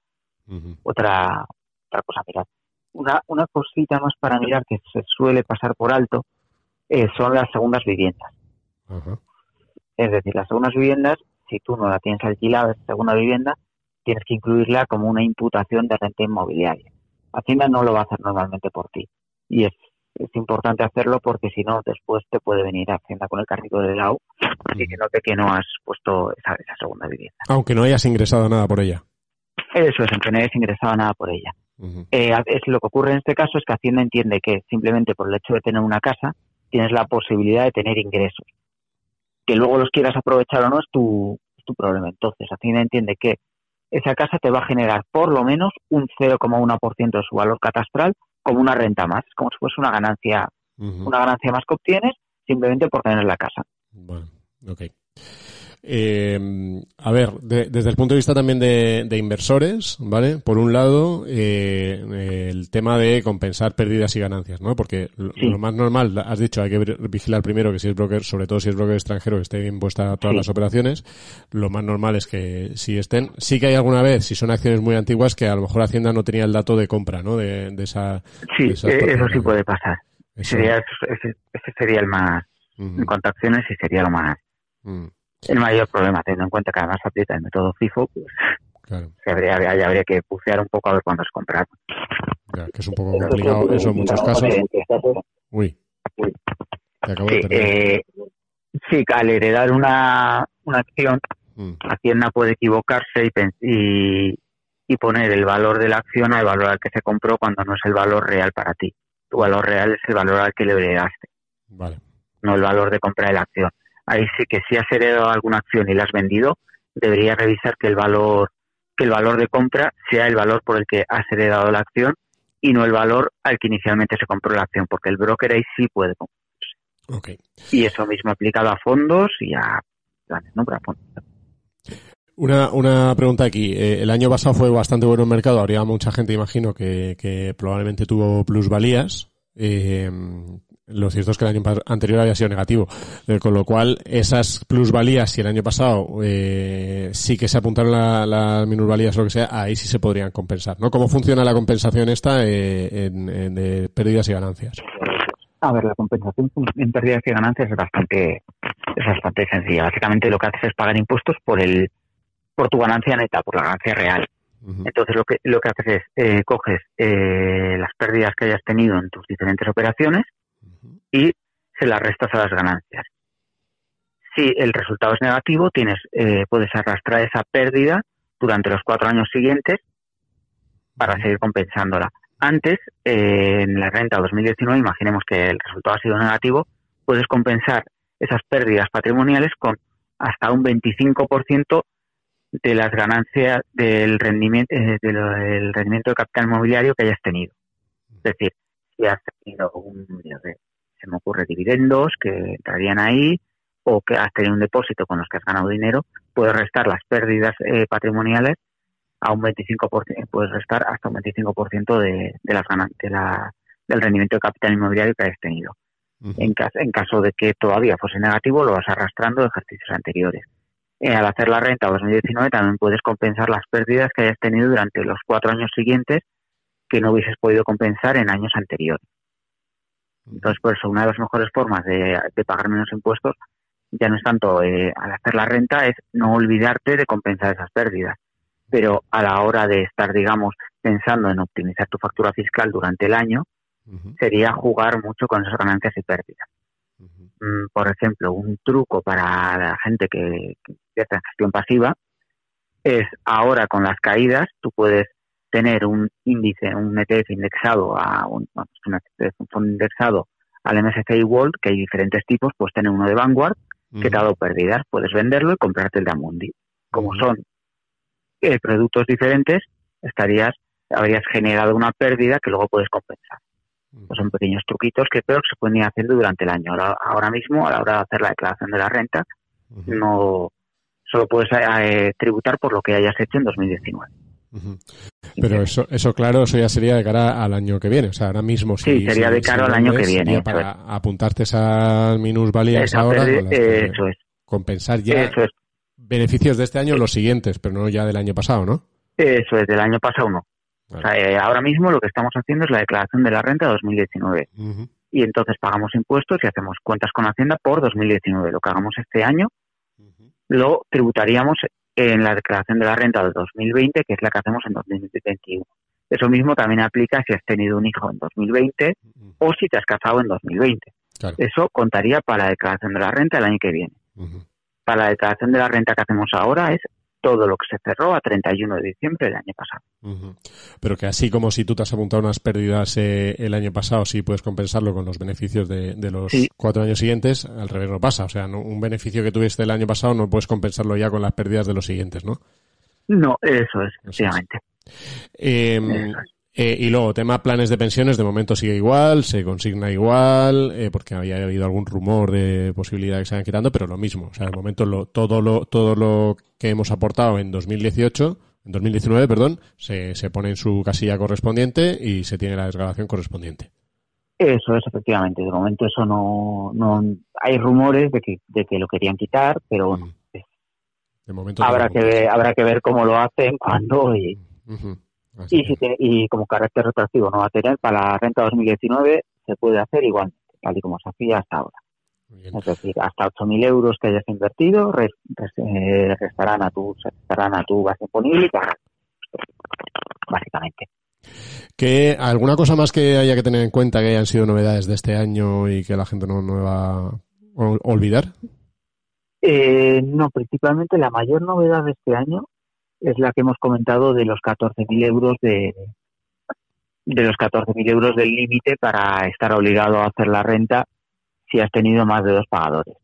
otra otra cosa mirar una una cosita más para mirar que se suele pasar por alto eh, son las segundas viviendas. Es decir las segundas viviendas si tú no la tienes alquilada esa segunda vivienda tienes que incluirla como una imputación de renta inmobiliaria Hacienda no lo va a hacer normalmente por ti y es es importante hacerlo porque si no, después te puede venir Hacienda con el carrito de lado diciéndote que no has puesto esa, esa segunda vivienda. Aunque no hayas ingresado nada por ella. Eso es, aunque no hayas ingresado nada por ella. Eh, es, lo que ocurre en este caso es que Hacienda entiende que simplemente por el hecho de tener una casa tienes la posibilidad de tener ingresos. Que luego los quieras aprovechar o no es tu, es tu problema. Entonces, Hacienda entiende que esa casa te va a generar por lo menos un 0,1% de su valor catastral como una renta más, como si fuese una ganancia, una ganancia más que obtienes simplemente por tener la casa. Bueno, ok. Eh, a ver, desde el punto de vista también de, inversores, ¿vale? Por un lado, eh, el tema de compensar pérdidas y ganancias, ¿no? Porque lo, más normal, has dicho, hay que vigilar primero que si es broker, sobre todo si es broker extranjero, que esté bien puesta todas las operaciones. Lo más normal es que si estén, sí que hay alguna vez, si son acciones muy antiguas, que a lo mejor Hacienda no tenía el dato de compra, ¿no? De, esa. Sí, eh, eso sí puede pasar. Sería, ese, sería el más, en cuanto a acciones, sí sería lo más. Mm el mayor problema, teniendo en cuenta que además aprieta el método FIFO, pues se habría, habría que pucear un poco a ver cuándo es comprar. que es un poco complicado eso en muchos casos. Uy. sí, eh, sí, al heredar una, una acción, mm. Hacienda puede equivocarse y, y, poner el valor de la acción al valor al que se compró cuando no es el valor real para ti. Tu valor real es el valor al que le heredaste. Vale. No el valor de compra de la acción ahí sí que si has heredado alguna acción y la has vendido, debería revisar que el valor que el valor de compra sea el valor por el que has heredado la acción y no el valor al que inicialmente se compró la acción, porque el broker ahí sí puede comprarse. Okay. Y eso mismo aplicado a fondos y a planes, ¿no? Para fondos. Una, una pregunta aquí. Eh, el año pasado fue bastante bueno el mercado. Habría mucha gente, imagino, que, que probablemente tuvo plusvalías. Eh, lo cierto es que el año anterior había sido negativo, eh, con lo cual esas plusvalías, si el año pasado eh, sí que se apuntaron las la minusvalías o lo que sea, ahí sí se podrían compensar, ¿no? ¿Cómo funciona la compensación esta eh, en, de pérdidas y ganancias? A ver, la compensación en pérdidas y ganancias es bastante es bastante sencilla. Básicamente lo que haces es pagar impuestos por el por tu ganancia neta, por la ganancia real. Entonces lo que lo que haces es eh, coges eh, las pérdidas que hayas tenido en tus diferentes operaciones y se las restas a las ganancias. Si el resultado es negativo, tienes, eh, puedes arrastrar esa pérdida durante los cuatro años siguientes para seguir compensándola. Antes, eh, en la renta 2019, imaginemos que el resultado ha sido negativo, puedes compensar esas pérdidas patrimoniales con hasta un 25% de las ganancias del rendimiento, eh, del rendimiento de capital inmobiliario que hayas tenido. Es decir, si has tenido un, se me ocurre dividendos que entrarían ahí o que has tenido un depósito con los que has ganado dinero, puedes restar las pérdidas eh, patrimoniales a un 25%, puedes restar hasta un 25% de, de las ganancias, la, del rendimiento de capital inmobiliario que hayas tenido. en, caso, en caso de que todavía fuese negativo, lo vas arrastrando de ejercicios anteriores. Eh, al hacer la renta 2019 también puedes compensar las pérdidas que hayas tenido durante los cuatro años siguientes que no hubieses podido compensar en años anteriores. Entonces, por eso, una de las mejores formas de, pagar menos impuestos ya no es tanto eh, al hacer la renta, es no olvidarte de compensar esas pérdidas. Pero a la hora de estar, digamos, pensando en optimizar tu factura fiscal durante el año, sería jugar mucho con esas ganancias y pérdidas. Mm, por ejemplo, un truco para la gente que, que en gestión pasiva es ahora con las caídas, tú puedes tener un índice, un ETF indexado a un, fondo indexado al MSCI World, que hay diferentes tipos, pues tener uno de Vanguard, que te ha dado pérdidas, puedes venderlo y comprarte el de Amundi. como son eh, productos diferentes, estarías habrías generado una pérdida que luego puedes compensar. Pues son pequeños truquitos que creo que se pueden ir haciendo durante el año. Ahora, ahora mismo, a la hora de hacer la declaración de la renta, no solo puedes eh, tributar por lo que hayas hecho en 2019. Pero eso, eso, claro, eso ya sería de cara al año que viene. O sea, ahora mismo sí. sería de cara al año que viene. Para apuntarte esas minusvalías ahora. eso es. Compensar ya beneficios de este año los siguientes, pero no ya del año pasado, ¿no? Eso es, del año pasado no. O sea, eh, ahora mismo lo que estamos haciendo es la declaración de la renta 2019. Y entonces pagamos impuestos y hacemos cuentas con Hacienda por 2019. Lo que hagamos este año lo tributaríamos en la declaración de la renta de 2020, que es la que hacemos en 2021. Eso mismo también aplica si has tenido un hijo en 2020 o si te has casado en 2020. Eso contaría para la declaración de la renta el año que viene. Para la declaración de la renta que hacemos ahora es todo lo que se cerró a 31 de diciembre del año pasado. Pero que así como si tú te has apuntado unas pérdidas eh, el año pasado, sí puedes compensarlo con los beneficios de, los cuatro años siguientes, al revés no pasa. O sea, un beneficio que tuviste el año pasado no puedes compensarlo ya con las pérdidas de los siguientes, ¿no? No, eso es, efectivamente. Eh, eh, y luego, tema planes de pensiones, de momento sigue igual, se consigna igual, eh, porque había habido algún rumor de posibilidad de que se vayan quitando, pero lo mismo. O sea, de momento lo, todo lo, todo lo que hemos aportado en 2018, en 2019, perdón, se, se pone en su casilla correspondiente y se tiene la desgradación correspondiente. Eso es, efectivamente. De momento eso no, no hay rumores de que, de que lo querían quitar, pero bueno. Mm. De momento habrá que ver, habrá que ver cómo lo hacen, cuándo y, y, si y como carácter retroactivo no va a tener, para la renta 2019 se puede hacer igual, tal y como se hacía hasta ahora. Es decir, hasta 8.000 euros que hayas invertido eh, restarán, a tu, restarán a tu base imponible básicamente. ¿Qué, ¿Alguna cosa más que haya que tener en cuenta que hayan sido novedades de este año y que la gente no, no va a olvidar? Eh, no, principalmente la mayor novedad de este año es la que hemos comentado de los 14.000 euros de, de los 14.000 euros del límite para estar obligado a hacer la renta si has tenido más de dos pagadores.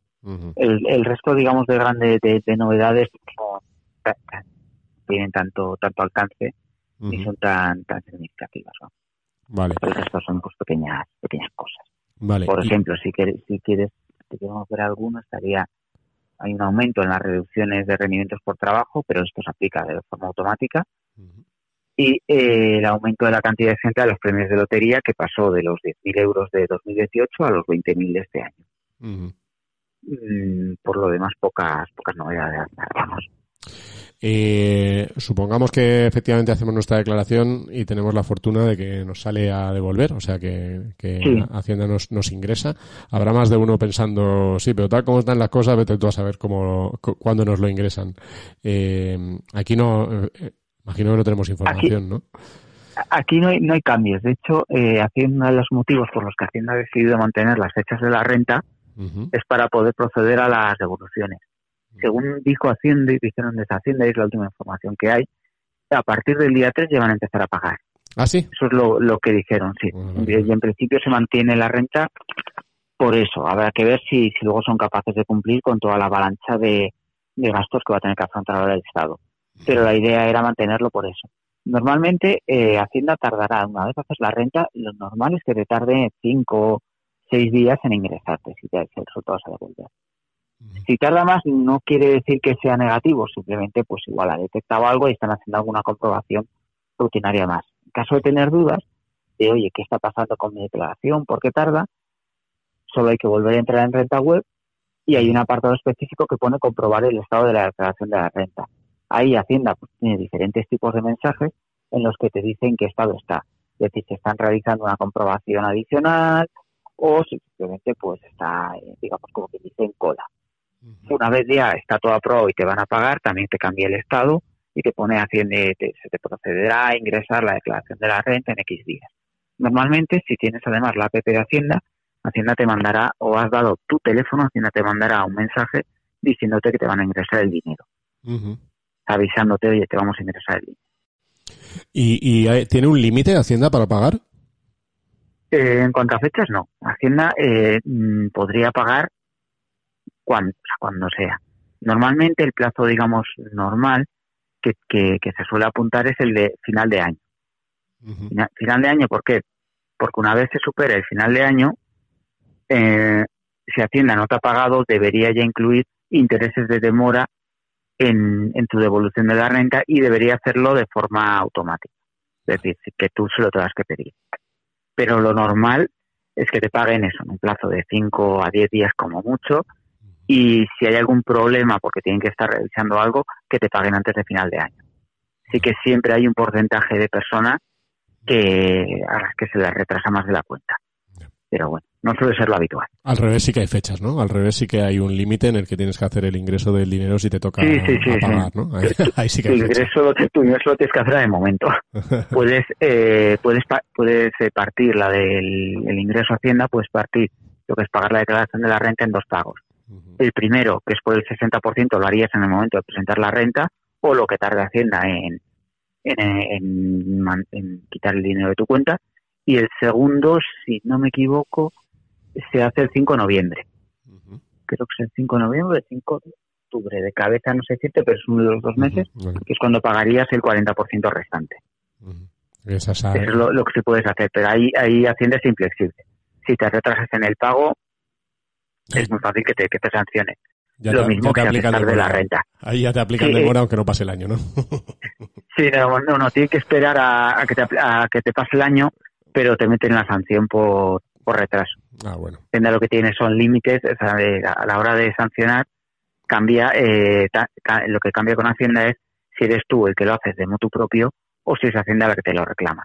el, el, resto, digamos, de grandes de, novedades no tienen tanto tanto alcance ni son tan tan significativas. Vale. el resto son pues pequeñas pequeñas cosas. Vale. Por ejemplo, si quieres si quieres si queremos ver alguno estaría hay un aumento en las reducciones de rendimientos por trabajo, pero esto se aplica de forma automática. Y eh, el aumento de la cantidad de gente a los premios de lotería, que pasó de los 10.000 euros de 2018 a los 20.000 de este año. Mm, por lo demás, pocas, pocas novedades. Vamos. Eh, supongamos que efectivamente hacemos nuestra declaración y tenemos la fortuna de que nos sale a devolver, o sea que, Hacienda nos, nos, ingresa. Habrá más de uno pensando, sí, pero tal como están las cosas, vete tú a saber cómo, cuándo nos lo ingresan. Eh, aquí no, eh, imagino que no tenemos información, ¿no? Aquí no hay, no hay cambios. De hecho, eh, uno de los motivos por los que Hacienda ha decidido mantener las fechas de la renta es para poder proceder a las devoluciones según dijo Hacienda y dijeron desde Hacienda, es la última información que hay, a partir del día 3 ya van a empezar a pagar. ¿Ah, sí? Eso es lo, lo que dijeron, sí. Y en principio se mantiene la renta por eso. Habrá que ver si, si luego son capaces de cumplir con toda la avalancha de, gastos que va a tener que afrontar ahora el Estado. Pero la idea era mantenerlo por eso. Normalmente eh, Hacienda tardará, una vez haces la renta, lo normal es que te tarde 5 o 6 días en ingresarte si te, el resultado se devuelve. Si tarda más no quiere decir que sea negativo, simplemente pues igual ha detectado algo y están haciendo alguna comprobación rutinaria más. En caso de tener dudas de, oye, ¿qué está pasando con mi declaración? ¿Por qué tarda? Solo hay que volver a entrar en renta web y hay un apartado específico que pone comprobar el estado de la declaración de la renta. Ahí Hacienda pues, tiene diferentes tipos de mensajes en los que te dicen qué estado está. Es decir, si están realizando una comprobación adicional o simplemente pues está, eh, digamos, como que dice en cola. Una vez ya está todo aprobado y te van a pagar, también te cambia el estado y te pone Hacienda, se te procederá a ingresar la declaración de la renta en X días. Normalmente, si tienes además la app de Hacienda, Hacienda te mandará o has dado tu teléfono, Hacienda te mandará un mensaje diciéndote que te van a ingresar el dinero. Avisándote, oye, te vamos a ingresar el dinero. ¿Y, tiene un límite Hacienda para pagar? Eh, en cuanto a fechas, no. Hacienda eh, mm, podría pagar cuando, cuando sea. Normalmente el plazo, digamos, normal que, que, se suele apuntar es el de final de año. final, de año, ¿por qué? Porque una vez se supera el final de año, eh, si Hacienda no te ha pagado, debería ya incluir intereses de demora en, en tu devolución de la renta y debería hacerlo de forma automática. Es decir, que tú se lo tengas que pedir. Pero lo normal es que te paguen eso en un plazo de 5 a 10 días como mucho y si hay algún problema porque tienen que estar revisando algo, que te paguen antes de final de año. Así que siempre hay un porcentaje de personas que a las que se les retrasa más de la cuenta. Pero bueno, no suele ser lo habitual. Al revés sí que hay fechas, ¿no? Al revés sí que hay un límite en el que tienes que hacer el ingreso del dinero si te toca pagar, ¿no? Ahí, sí que hay ingreso, tu ingreso lo tienes que hacer de momento. puedes eh, puedes puedes eh, partir la del el ingreso a Hacienda, puedes partir lo que es pagar la declaración de la renta en dos pagos. El primero, que es por el 60%, lo harías en el momento de presentar la renta, o lo que tarda Hacienda en, en, quitar el dinero de tu cuenta. Y el segundo, si no me equivoco, se hace el 5 de noviembre. Creo que es el 5 de noviembre, el 5 de octubre. De cabeza no sé decirte, pero es uno de los dos meses, que es cuando pagarías el 40% restante. Eso es lo, que se puedes hacer, pero ahí, ahí Hacienda es inflexible. Si te retrasas en el pago, es muy fácil que te, que te sancione. lo mismo que aplicar de la renta. Ahí ya te aplican de demora aunque no pase el año, ¿no? sí, no, no, no, tienes que esperar a, que te, a que te pase el año, pero te meten la sanción por, por retraso. Ah, bueno. Depende de lo que tienes, son límites, o sea, a la hora de sancionar, cambia, eh, lo que cambia con Hacienda es si eres tú el que lo haces de motu propio o si es Hacienda la que te lo reclama.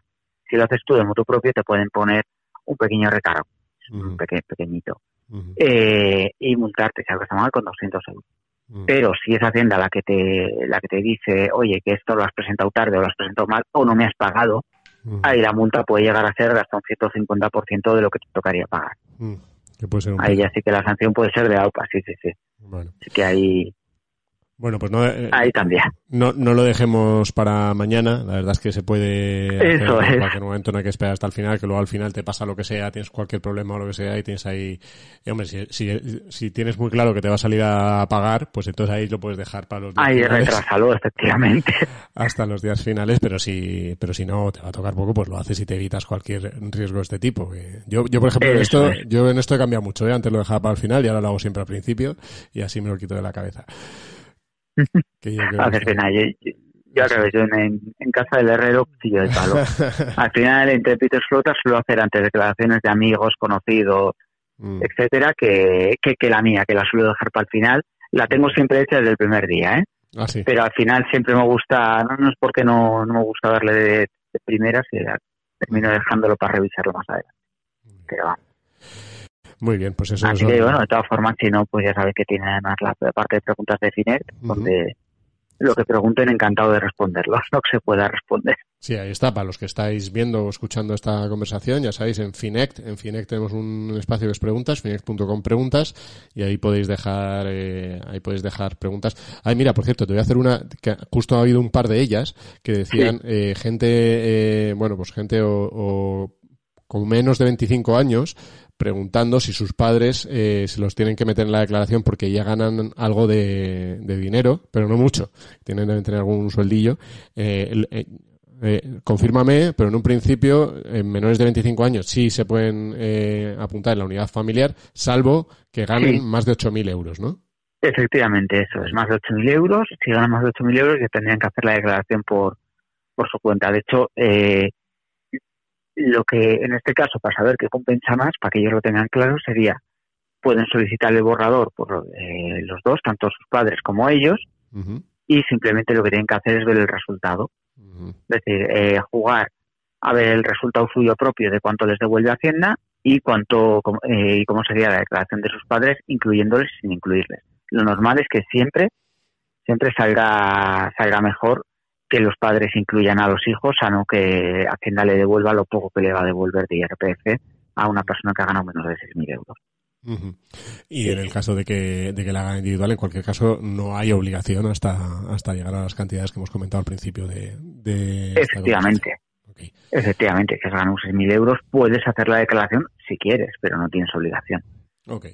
Si lo haces tú de motu propio, te pueden poner un pequeño recargo, un pequeñito eh, y multarte si algo está mal con 200 euros. Pero si es Hacienda la que te la que te dice, oye, que esto lo has presentado tarde o lo has presentado mal o no me has pagado, ahí la multa puede llegar a ser hasta un 150% de lo que te tocaría pagar. ahí ya sí que la sanción puede ser de AUPA, sí, sí, sí. Así que ahí bueno, pues no, eh, Ahí también. No, no lo dejemos para mañana. La verdad es que se puede. Eso en cualquier momento no hay que esperar hasta el final, que luego al final te pasa lo que sea, tienes cualquier problema o lo que sea y tienes ahí. hombre, si, si, tienes muy claro que te va a salir a pagar, pues entonces ahí lo puedes dejar para los días Ahí retrasalo, efectivamente. Hasta los días finales, pero si, pero si no te va a tocar poco, pues lo haces y te evitas cualquier riesgo de este tipo. Yo, yo por ejemplo, en esto, yo en esto he cambiado mucho, ¿eh? Antes lo dejaba para el final y ahora lo hago siempre al principio y así me lo quito de la cabeza. A ver, pena, yo, yo, yo en, en, casa del herrero cuchillo de palo. Al final, entre Peter Flotas suelo hacer antes declaraciones de amigos, conocidos, mm. etcétera, que, que, la mía, que la suelo dejar para el final. La tengo siempre hecha desde el primer día, ¿eh? Ah, Pero al final siempre me gusta, no, no es porque no, no me gusta darle de, de primeras, termino dejándolo para revisarlo más adelante. Pero vamos. Muy bien, pues eso Así que, bueno, de todas formas, si no, pues ya sabes que tiene además la parte de preguntas de Finet, donde lo que pregunten, encantado de responderlo, lo que se pueda responder. Sí, ahí está, para los que estáis viendo o escuchando esta conversación, ya sabéis, en Finect, en Finect tenemos un espacio que es preguntas, finect.com preguntas, y ahí podéis dejar, eh, ahí podéis dejar preguntas. Ay, mira, por cierto, te voy a hacer una, que justo ha habido un par de ellas, que decían, eh, gente, eh, bueno, pues gente o, o con menos de 25 años, preguntando si sus padres eh, se los tienen que meter en la declaración porque ya ganan algo de, dinero, pero no mucho. Tienen que tener algún sueldillo. Eh, eh, eh, confírmame, pero en un principio, en menores de 25 años sí se pueden eh, apuntar en la unidad familiar, salvo que ganen más de 8.000 euros, ¿no? Efectivamente, eso es más de 8.000 euros. Si ganan más de 8.000 euros, ya tendrían que hacer la declaración por, por su cuenta. De hecho, eh, lo que en este caso, para saber qué compensa más, para que ellos lo tengan claro, sería, pueden solicitar el borrador por eh, los dos, tanto sus padres como ellos, y simplemente lo que tienen que hacer es ver el resultado. Es decir, eh, jugar a ver el resultado suyo propio de cuánto les devuelve Hacienda y cuánto eh, y cómo sería la declaración de sus padres, incluyéndoles sin incluirles. Lo normal es que siempre siempre salga salga mejor que los padres incluyan a los hijos, a no que Hacienda le devuelva lo poco que le va a devolver de IRPF a una persona que ha ganado menos de 6.000 euros. Y en el caso de que, de que la haga individual, en cualquier caso, no hay obligación hasta, hasta llegar a las cantidades que hemos comentado al principio de... de Efectivamente. Efectivamente, que has ganado 6.000 euros, puedes hacer la declaración si quieres, pero no tienes obligación.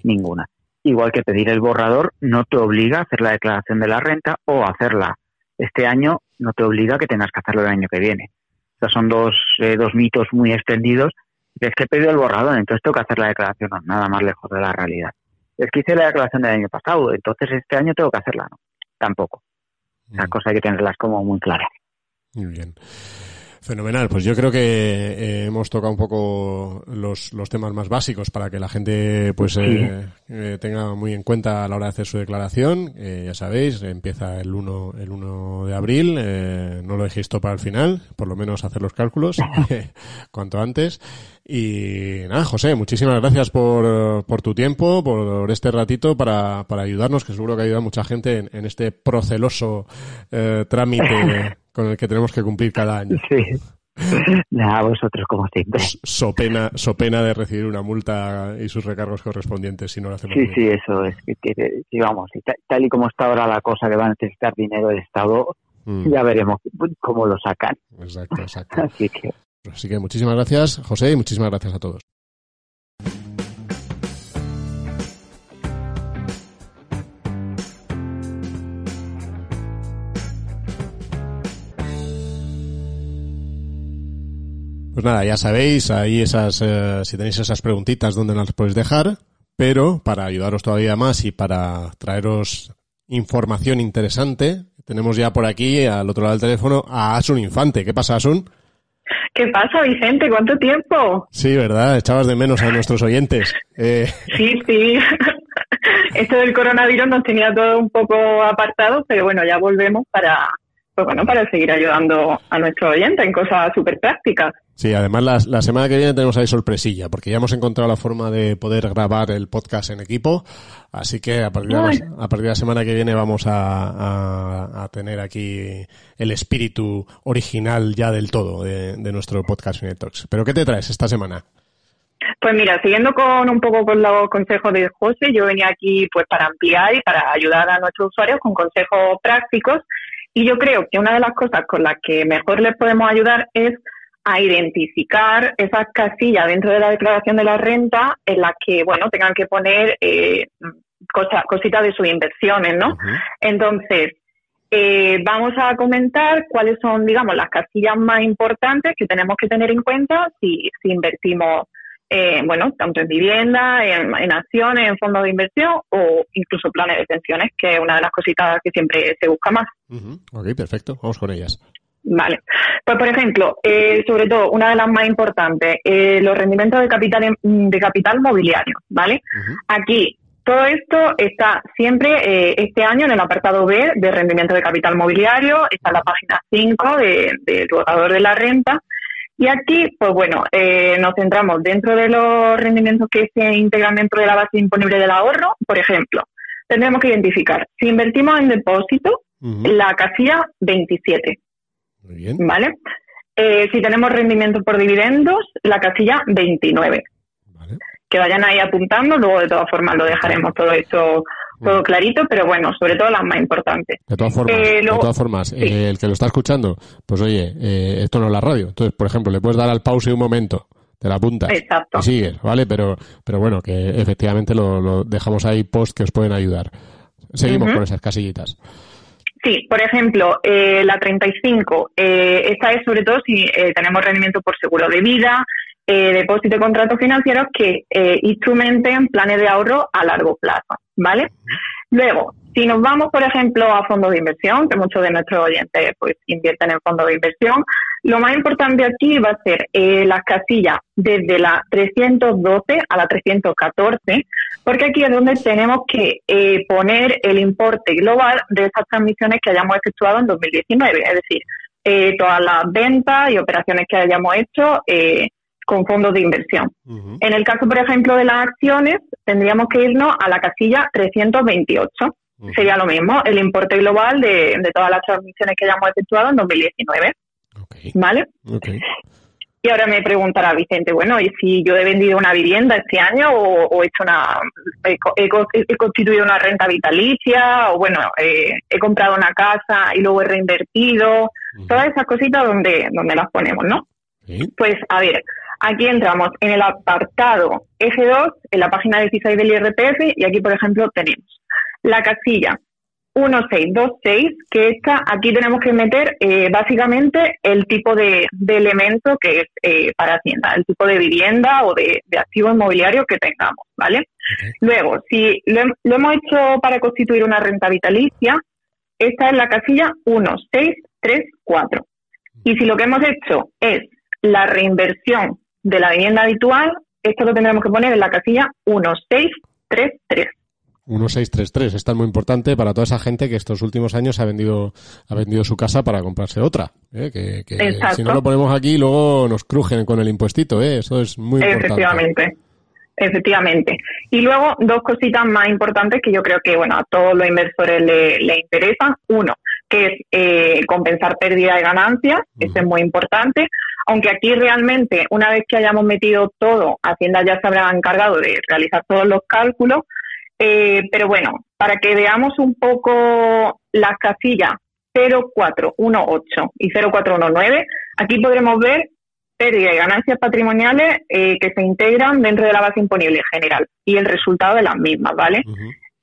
Ninguna. igual que pedir el borrador, no te obliga a hacer la declaración de la renta o hacerla este año, no te obliga a que tengas que hacerlo el año que viene. Estos son dos, eh, dos mitos muy extendidos. Es que he pedido el borrador, entonces tengo que hacer la declaración. No, nada más lejos de la realidad. Es que hice la declaración del año pasado, entonces este año tengo que hacerla. No, tampoco. Las mm. cosas hay que tenerlas como muy claras. Muy bien. Fenomenal, pues yo creo que eh, hemos tocado un poco los, los, temas más básicos para que la gente pues eh, eh, tenga muy en cuenta a la hora de hacer su declaración. ya sabéis, empieza el 1, el 1 de abril, no lo dejéis todo para el final, por lo menos hacer los cálculos cuanto antes. Y nada, José, muchísimas gracias por, por tu tiempo, por este ratito para, para ayudarnos, que seguro que ayuda a mucha gente en, en este proceloso trámite con el que tenemos que cumplir cada año. Sí. Nada, vosotros como siempre. So pena, so pena de recibir una multa y sus recargos correspondientes si no lo hacemos Sí, sí, eso es. Que, vamos, tal y como está ahora la cosa que va a necesitar dinero del Estado, mm. ya veremos cómo lo sacan. Exacto, exacto. Así que... Así que muchísimas gracias, José, y muchísimas gracias a todos. Pues nada, ya sabéis, ahí esas, eh, si tenéis esas preguntitas, ¿dónde las podéis dejar? Pero para ayudaros todavía más y para traeros información interesante, tenemos ya por aquí, al otro lado del teléfono, a Asun Infante. ¿Qué pasa, Asun? ¿Qué pasa, Vicente? ¿Cuánto tiempo? Sí, ¿verdad? Echabas de menos a nuestros oyentes. Eh... Sí, sí. Esto del coronavirus nos tenía todo un poco apartado, pero bueno, ya volvemos para, pues bueno, para seguir ayudando a nuestros oyentes en cosas súper prácticas. Sí, además la, semana que viene tenemos ahí sorpresilla, porque ya hemos encontrado la forma de poder grabar el podcast en equipo, así que a partir, de la, a partir de la semana que viene vamos a, a, tener aquí el espíritu original ya del todo de, nuestro podcast Talks. ¿Pero qué te traes esta semana? Pues mira, siguiendo con un poco con los consejos de José, yo venía aquí pues para ampliar y para ayudar a nuestros usuarios con consejos prácticos y yo creo que una de las cosas con las que mejor les podemos ayudar es a identificar esas casillas dentro de la declaración de la renta en las que, bueno, tengan que poner eh, cosas, cositas de sus inversiones, ¿no? Entonces, eh, vamos a comentar cuáles son, digamos, las casillas más importantes que tenemos que tener en cuenta si, si invertimos, eh, bueno, tanto en vivienda, en, acciones, en fondos de inversión o incluso planes de pensiones, que es una de las cositas que siempre se busca más. Ok, perfecto. Vamos con ellas. Vale. Pues, por ejemplo, eh, sobre todo, una de las más importantes, eh, los rendimientos de capital, de capital mobiliario, ¿vale? Aquí, todo esto está siempre eh, este año en el apartado B de rendimiento de capital mobiliario, está en la página 5 del de, de de la renta. Y aquí, pues bueno, nos centramos dentro de los rendimientos que se integran dentro de la base disponible del ahorro. Por ejemplo, tendremos que identificar si invertimos en depósito, la casilla 27. ¿Vale? Eh, si tenemos rendimiento por dividendos, la casilla 29. Que vayan ahí apuntando, luego de todas formas lo dejaremos todo esto todo clarito, pero bueno, sobre todo las más importantes. De todas formas, eh, de todas formas eh, el que lo está escuchando, pues oye, esto no es la radio. Entonces, por ejemplo, le puedes dar al pause un momento, te la apuntas y sigues, ¿vale? Pero, pero bueno, que efectivamente lo, dejamos ahí post que os pueden ayudar. Seguimos con esas casillitas. Sí, por ejemplo, eh, la 35, eh, esta es sobre todo si eh, tenemos rendimiento por seguro de vida, eh, depósito de contratos financieros que instrumenten planes de ahorro a largo plazo, ¿vale? Luego, si nos vamos, por ejemplo, a fondos de inversión, que muchos de nuestros oyentes pues invierten en fondos de inversión, lo más importante aquí va a ser eh, las casillas desde la 312 a la 314, porque aquí es donde tenemos que eh, poner el importe global de esas transmisiones que hayamos efectuado en 2019, es decir, eh, todas las ventas y operaciones que hayamos hecho con fondos de inversión. En el caso, por ejemplo, de las acciones, tendríamos que irnos a la casilla 328. Sería lo mismo, el importe global de, de todas las transmisiones que hayamos efectuado en 2019. ¿Vale? Y ahora me preguntará Vicente, bueno, ¿y si yo he vendido una vivienda este año o, he hecho una, he, constituido una renta vitalicia o bueno, he comprado una casa y luego he reinvertido? Todas esas cositas donde, donde las ponemos, ¿no? Pues a ver, Aquí entramos en el apartado F2, en la página 16 del IRPF, y aquí, por ejemplo, tenemos la casilla 1626, que esta, aquí tenemos que meter eh, básicamente el tipo de, elemento que es eh, para Hacienda, el tipo de vivienda o de, activo inmobiliario que tengamos, ¿vale? Luego, si lo, lo, hemos hecho para constituir una renta vitalicia, esta es la casilla 1634. Y si lo que hemos hecho es la reinversión de la vivienda habitual, esto lo tendremos que poner en la casilla 1633. 1633, esta es muy importante para toda esa gente que estos últimos años ha vendido ha vendido su casa para comprarse otra. ¿eh? Que, si no lo ponemos aquí, luego nos crujen con el impuestito. ¿eh? Eso es muy importante. Efectivamente. Efectivamente. Y luego, dos cositas más importantes que yo creo que bueno a todos los inversores le, le interesan. Uno, que es eh, compensar pérdida de ganancias, eso es muy importante. Aunque aquí realmente, una vez que hayamos metido todo, Hacienda ya se habrá encargado de realizar todos los cálculos, eh, pero bueno, para que veamos un poco las casillas 0418 y 0419, aquí podremos ver pérdida y ganancias patrimoniales eh, que se integran dentro de la base imponible general y el resultado de las mismas, ¿vale?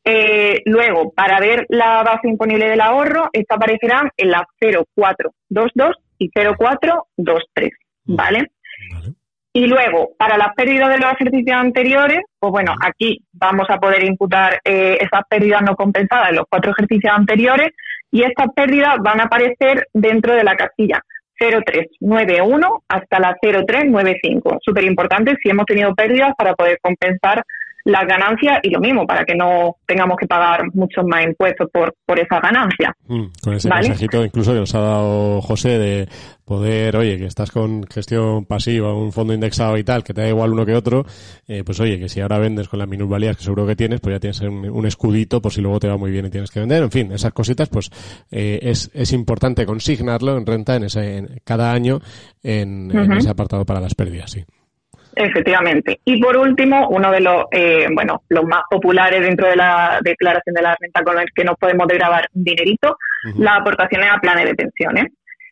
Eh, luego, para ver la base imponible del ahorro, esta aparecerá en la 0422 y 0423, ¿vale? ¿vale? Y luego, para las pérdidas de los ejercicios anteriores, pues bueno, aquí vamos a poder imputar eh, esas pérdidas no compensadas en los cuatro ejercicios anteriores y estas pérdidas van a aparecer dentro de la casilla 0391 hasta la 0395. Súper importante si hemos tenido pérdidas para poder compensar las ganancias y lo mismo, para que no tengamos que pagar muchos más impuestos por, por esa ganancia. Mm, con ese mensajito incluso que nos ha dado José de poder, oye, que estás con gestión pasiva, un fondo indexado y tal, que te da igual uno que otro, eh, pues oye, que si ahora vendes con las minusvalías que seguro que tienes, pues ya tienes un, escudito por si luego te va muy bien y tienes que vender. En fin, esas cositas, pues eh, es, es importante consignarlo en renta en ese, cada año en, en ese apartado para las pérdidas, sí. Efectivamente. Y por último, uno de los, eh, bueno, los más populares dentro de la declaración de la renta con el que nos podemos grabar un dinerito, las aportaciones a planes de pensiones.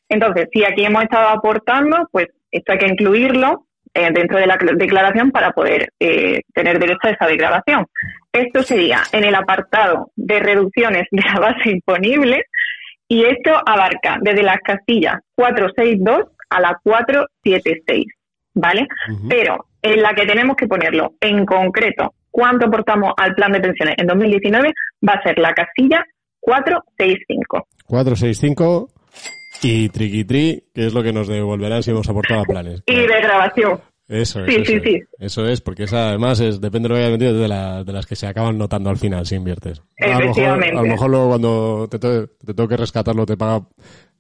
Entonces, si aquí hemos estado aportando, pues esto hay que incluirlo eh, dentro de la declaración para poder eh, tener derecho a esa declaración. Esto sería en el apartado de reducciones de la base imponible y esto abarca desde las castillas 462 a la 476. ¿Vale? Pero en la que tenemos que ponerlo en concreto, cuánto aportamos al plan de pensiones en 2019, va a ser la casilla 465. 465 y triquitri, que es lo que nos devolverán si hemos aportado a planes. Y de grabación. Eso es. Sí, eso, sí, sí. Eso es, porque esa además es, depende de lo que hayas metido, de, de las que se acaban notando al final si inviertes. Efectivamente. A lo mejor, luego cuando te, te, te tengo que rescatarlo te paga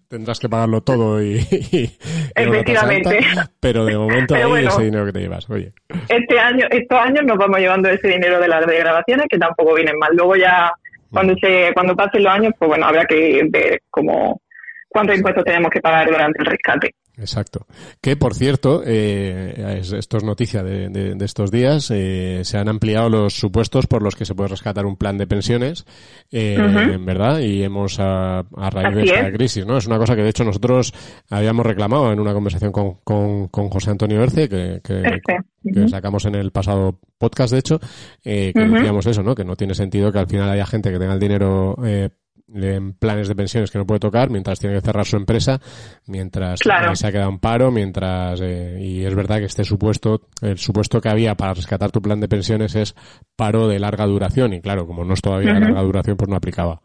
tendrás que pagarlo todo y, efectivamente. pero de momento hay ese dinero que te llevas oye. Este año estos años nos vamos llevando ese dinero de las degradaciones que tampoco vienen mal. Luego ya cuando se cuando pasen los años pues bueno habrá que ver cómo cuántos impuestos tenemos que pagar durante el rescate Exacto. Que, por cierto, eh, esto es noticia de, estos días, eh, se han ampliado los supuestos por los que se puede rescatar un plan de pensiones, eh, ¿verdad? Y hemos, a, raíz de esta crisis, ¿no? Es una cosa que, de hecho, nosotros habíamos reclamado en una conversación con, con, José Antonio Berce, que, que, sacamos en el pasado podcast, de hecho, eh, que decíamos eso, ¿no? Que no tiene sentido que al final haya gente que tenga el dinero eh, en planes de pensiones que no puede tocar, mientras tiene que cerrar su empresa, mientras se ha quedado en paro, mientras, eh, y es verdad que este supuesto, el supuesto que había para rescatar tu plan de pensiones es paro de larga duración, y claro, como no es todavía de larga duración, pues no aplicaba.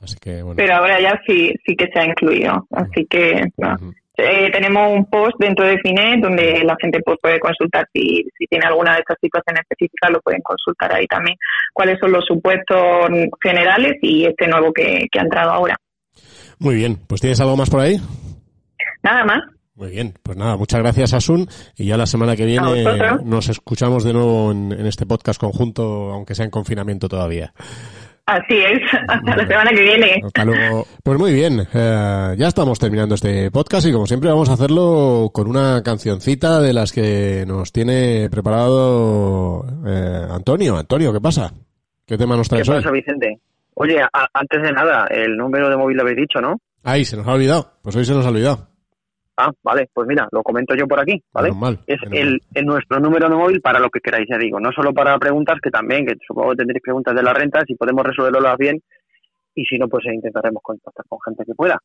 Así que, bueno. Pero ahora ya sí, sí que se ha incluido, así que, eh, tenemos un post dentro de Finet donde la gente pues, puede consultar si, si tiene alguna de estas situaciones específicas, lo pueden consultar ahí también, cuáles son los supuestos generales y este nuevo que, ha entrado ahora. Muy bien, pues ¿tienes algo más por ahí? Nada más. Muy bien, pues nada, muchas gracias Asun y ya la semana que viene nos escuchamos de nuevo en, en este podcast conjunto, aunque sea en confinamiento todavía. Así es, hasta la semana que viene. Hasta luego. Pues muy bien, eh, ya estamos terminando este podcast y como siempre vamos a hacerlo con una cancioncita de las que nos tiene preparado eh, Antonio. Antonio, ¿qué pasa? ¿Qué tema nos traes ¿Qué pasa, Vicente? Oye, antes de nada, el número de móvil lo habéis dicho, ¿no? Ay, se nos ha olvidado. Pues hoy se nos ha olvidado. Ah, vale, pues mira, lo comento yo por aquí, ¿vale? es el, nuestro número de móvil para lo que queráis, ya digo, no solo para preguntas, que también, que supongo que tendréis preguntas de la renta, si podemos resolverlo bien, y si no, pues intentaremos contactar con gente que pueda.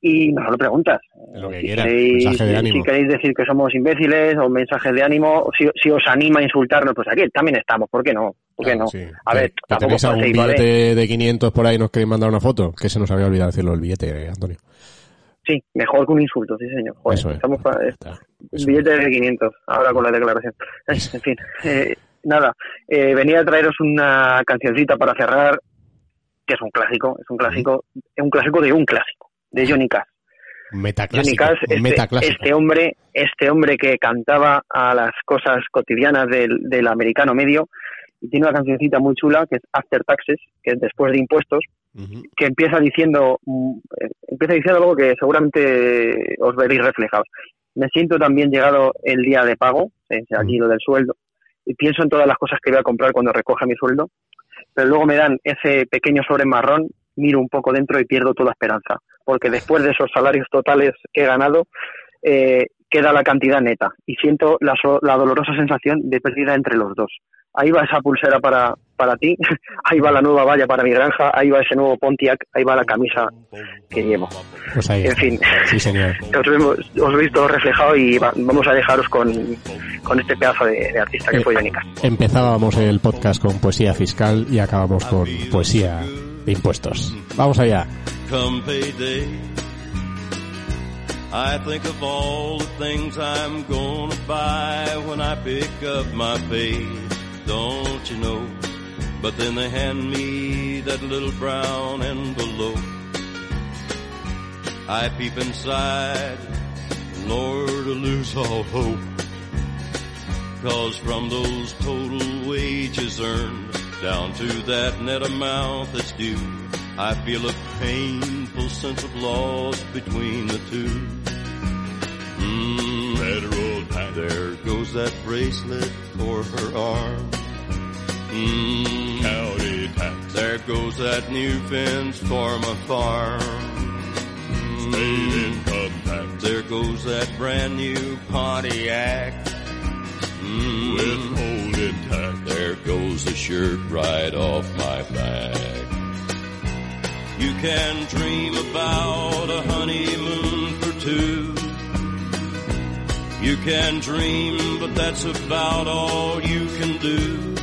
Y no solo preguntas. Lo que si, queréis, si queréis decir que somos imbéciles o mensajes de ánimo, si, si os anima a insultarnos, pues aquí también estamos, ¿por qué no? ¿Por qué no? A ver, ¿tenéis algún billete de 500 por ahí nos queréis mandar una foto? Que se nos había olvidado decirlo el billete, Antonio. Sí, mejor que un insulto, sí, señor. Eso es. Estamos para, billete de 500, ahora con la declaración. En fin, eh, nada, eh, venía a traeros una cancioncita para cerrar, que es un clásico, es un clásico, es un clásico de un clásico, de Johnny Cash. Johnny Cash, este, este, hombre, este hombre que cantaba a las cosas cotidianas del, del americano medio, y tiene una cancioncita muy chula que es After Taxes, que es después de impuestos, que empieza diciendo mm, eh, empieza diciendo algo que seguramente os veréis reflejados. Me siento también llegado el día de pago, es allí lo del sueldo, y pienso en todas las cosas que voy a comprar cuando recoja mi sueldo, pero luego me dan ese pequeño sobre marrón, miro un poco dentro y pierdo toda esperanza, porque después de esos salarios totales que he ganado, eh, queda la cantidad neta y siento la, la dolorosa sensación de pérdida entre los dos ahí va esa pulsera para, para ti, ahí va la nueva valla para mi granja, ahí va ese nuevo Pontiac, ahí va la camisa que llevo. Pues ahí. En fin, sí, señor. Os, vemos, os veis todo reflejado y vamos a dejaros con, con este pedazo de, artista que fue Yanica. Empezábamos el podcast con poesía fiscal y acabamos con poesía de impuestos. Vamos allá. I think of all the things I'm gonna buy when I pick up my pay. Don't you know? But then they hand me that little brown envelope. I peep inside, Lord, to lose all hope. Cause from those total wages earned down to that net amount that's due, I feel a painful sense of loss between the two. Mm, federal tax. There goes that bracelet for her arm. Mm, county tax. There goes that new fence for my farm. Mm, State income tax. There goes that brand new Pontiac. Mm, Withholding tax. There goes the shirt right off my back. You can dream about a honeymoon for two. You can dream, but that's about all you can do.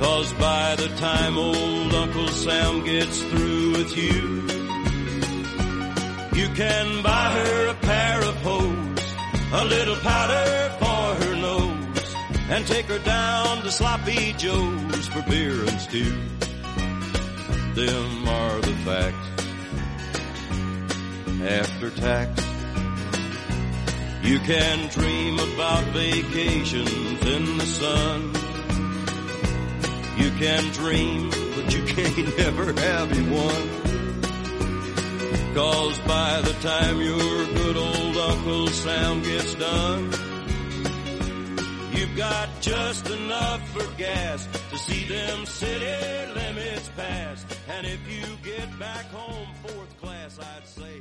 Cause by the time old Uncle Sam gets through with you, you can buy her a pair of hose, a little powder for her nose, and take her down to Sloppy Joe's for beer and stew. Them are the facts. After tax, you can dream about vacations in the sun you can dream, but you can't never have one. Cause by the time your good old Uncle Sam gets done, you've got just enough for gas to see them city limits pass. And if you get back home fourth class, I'd say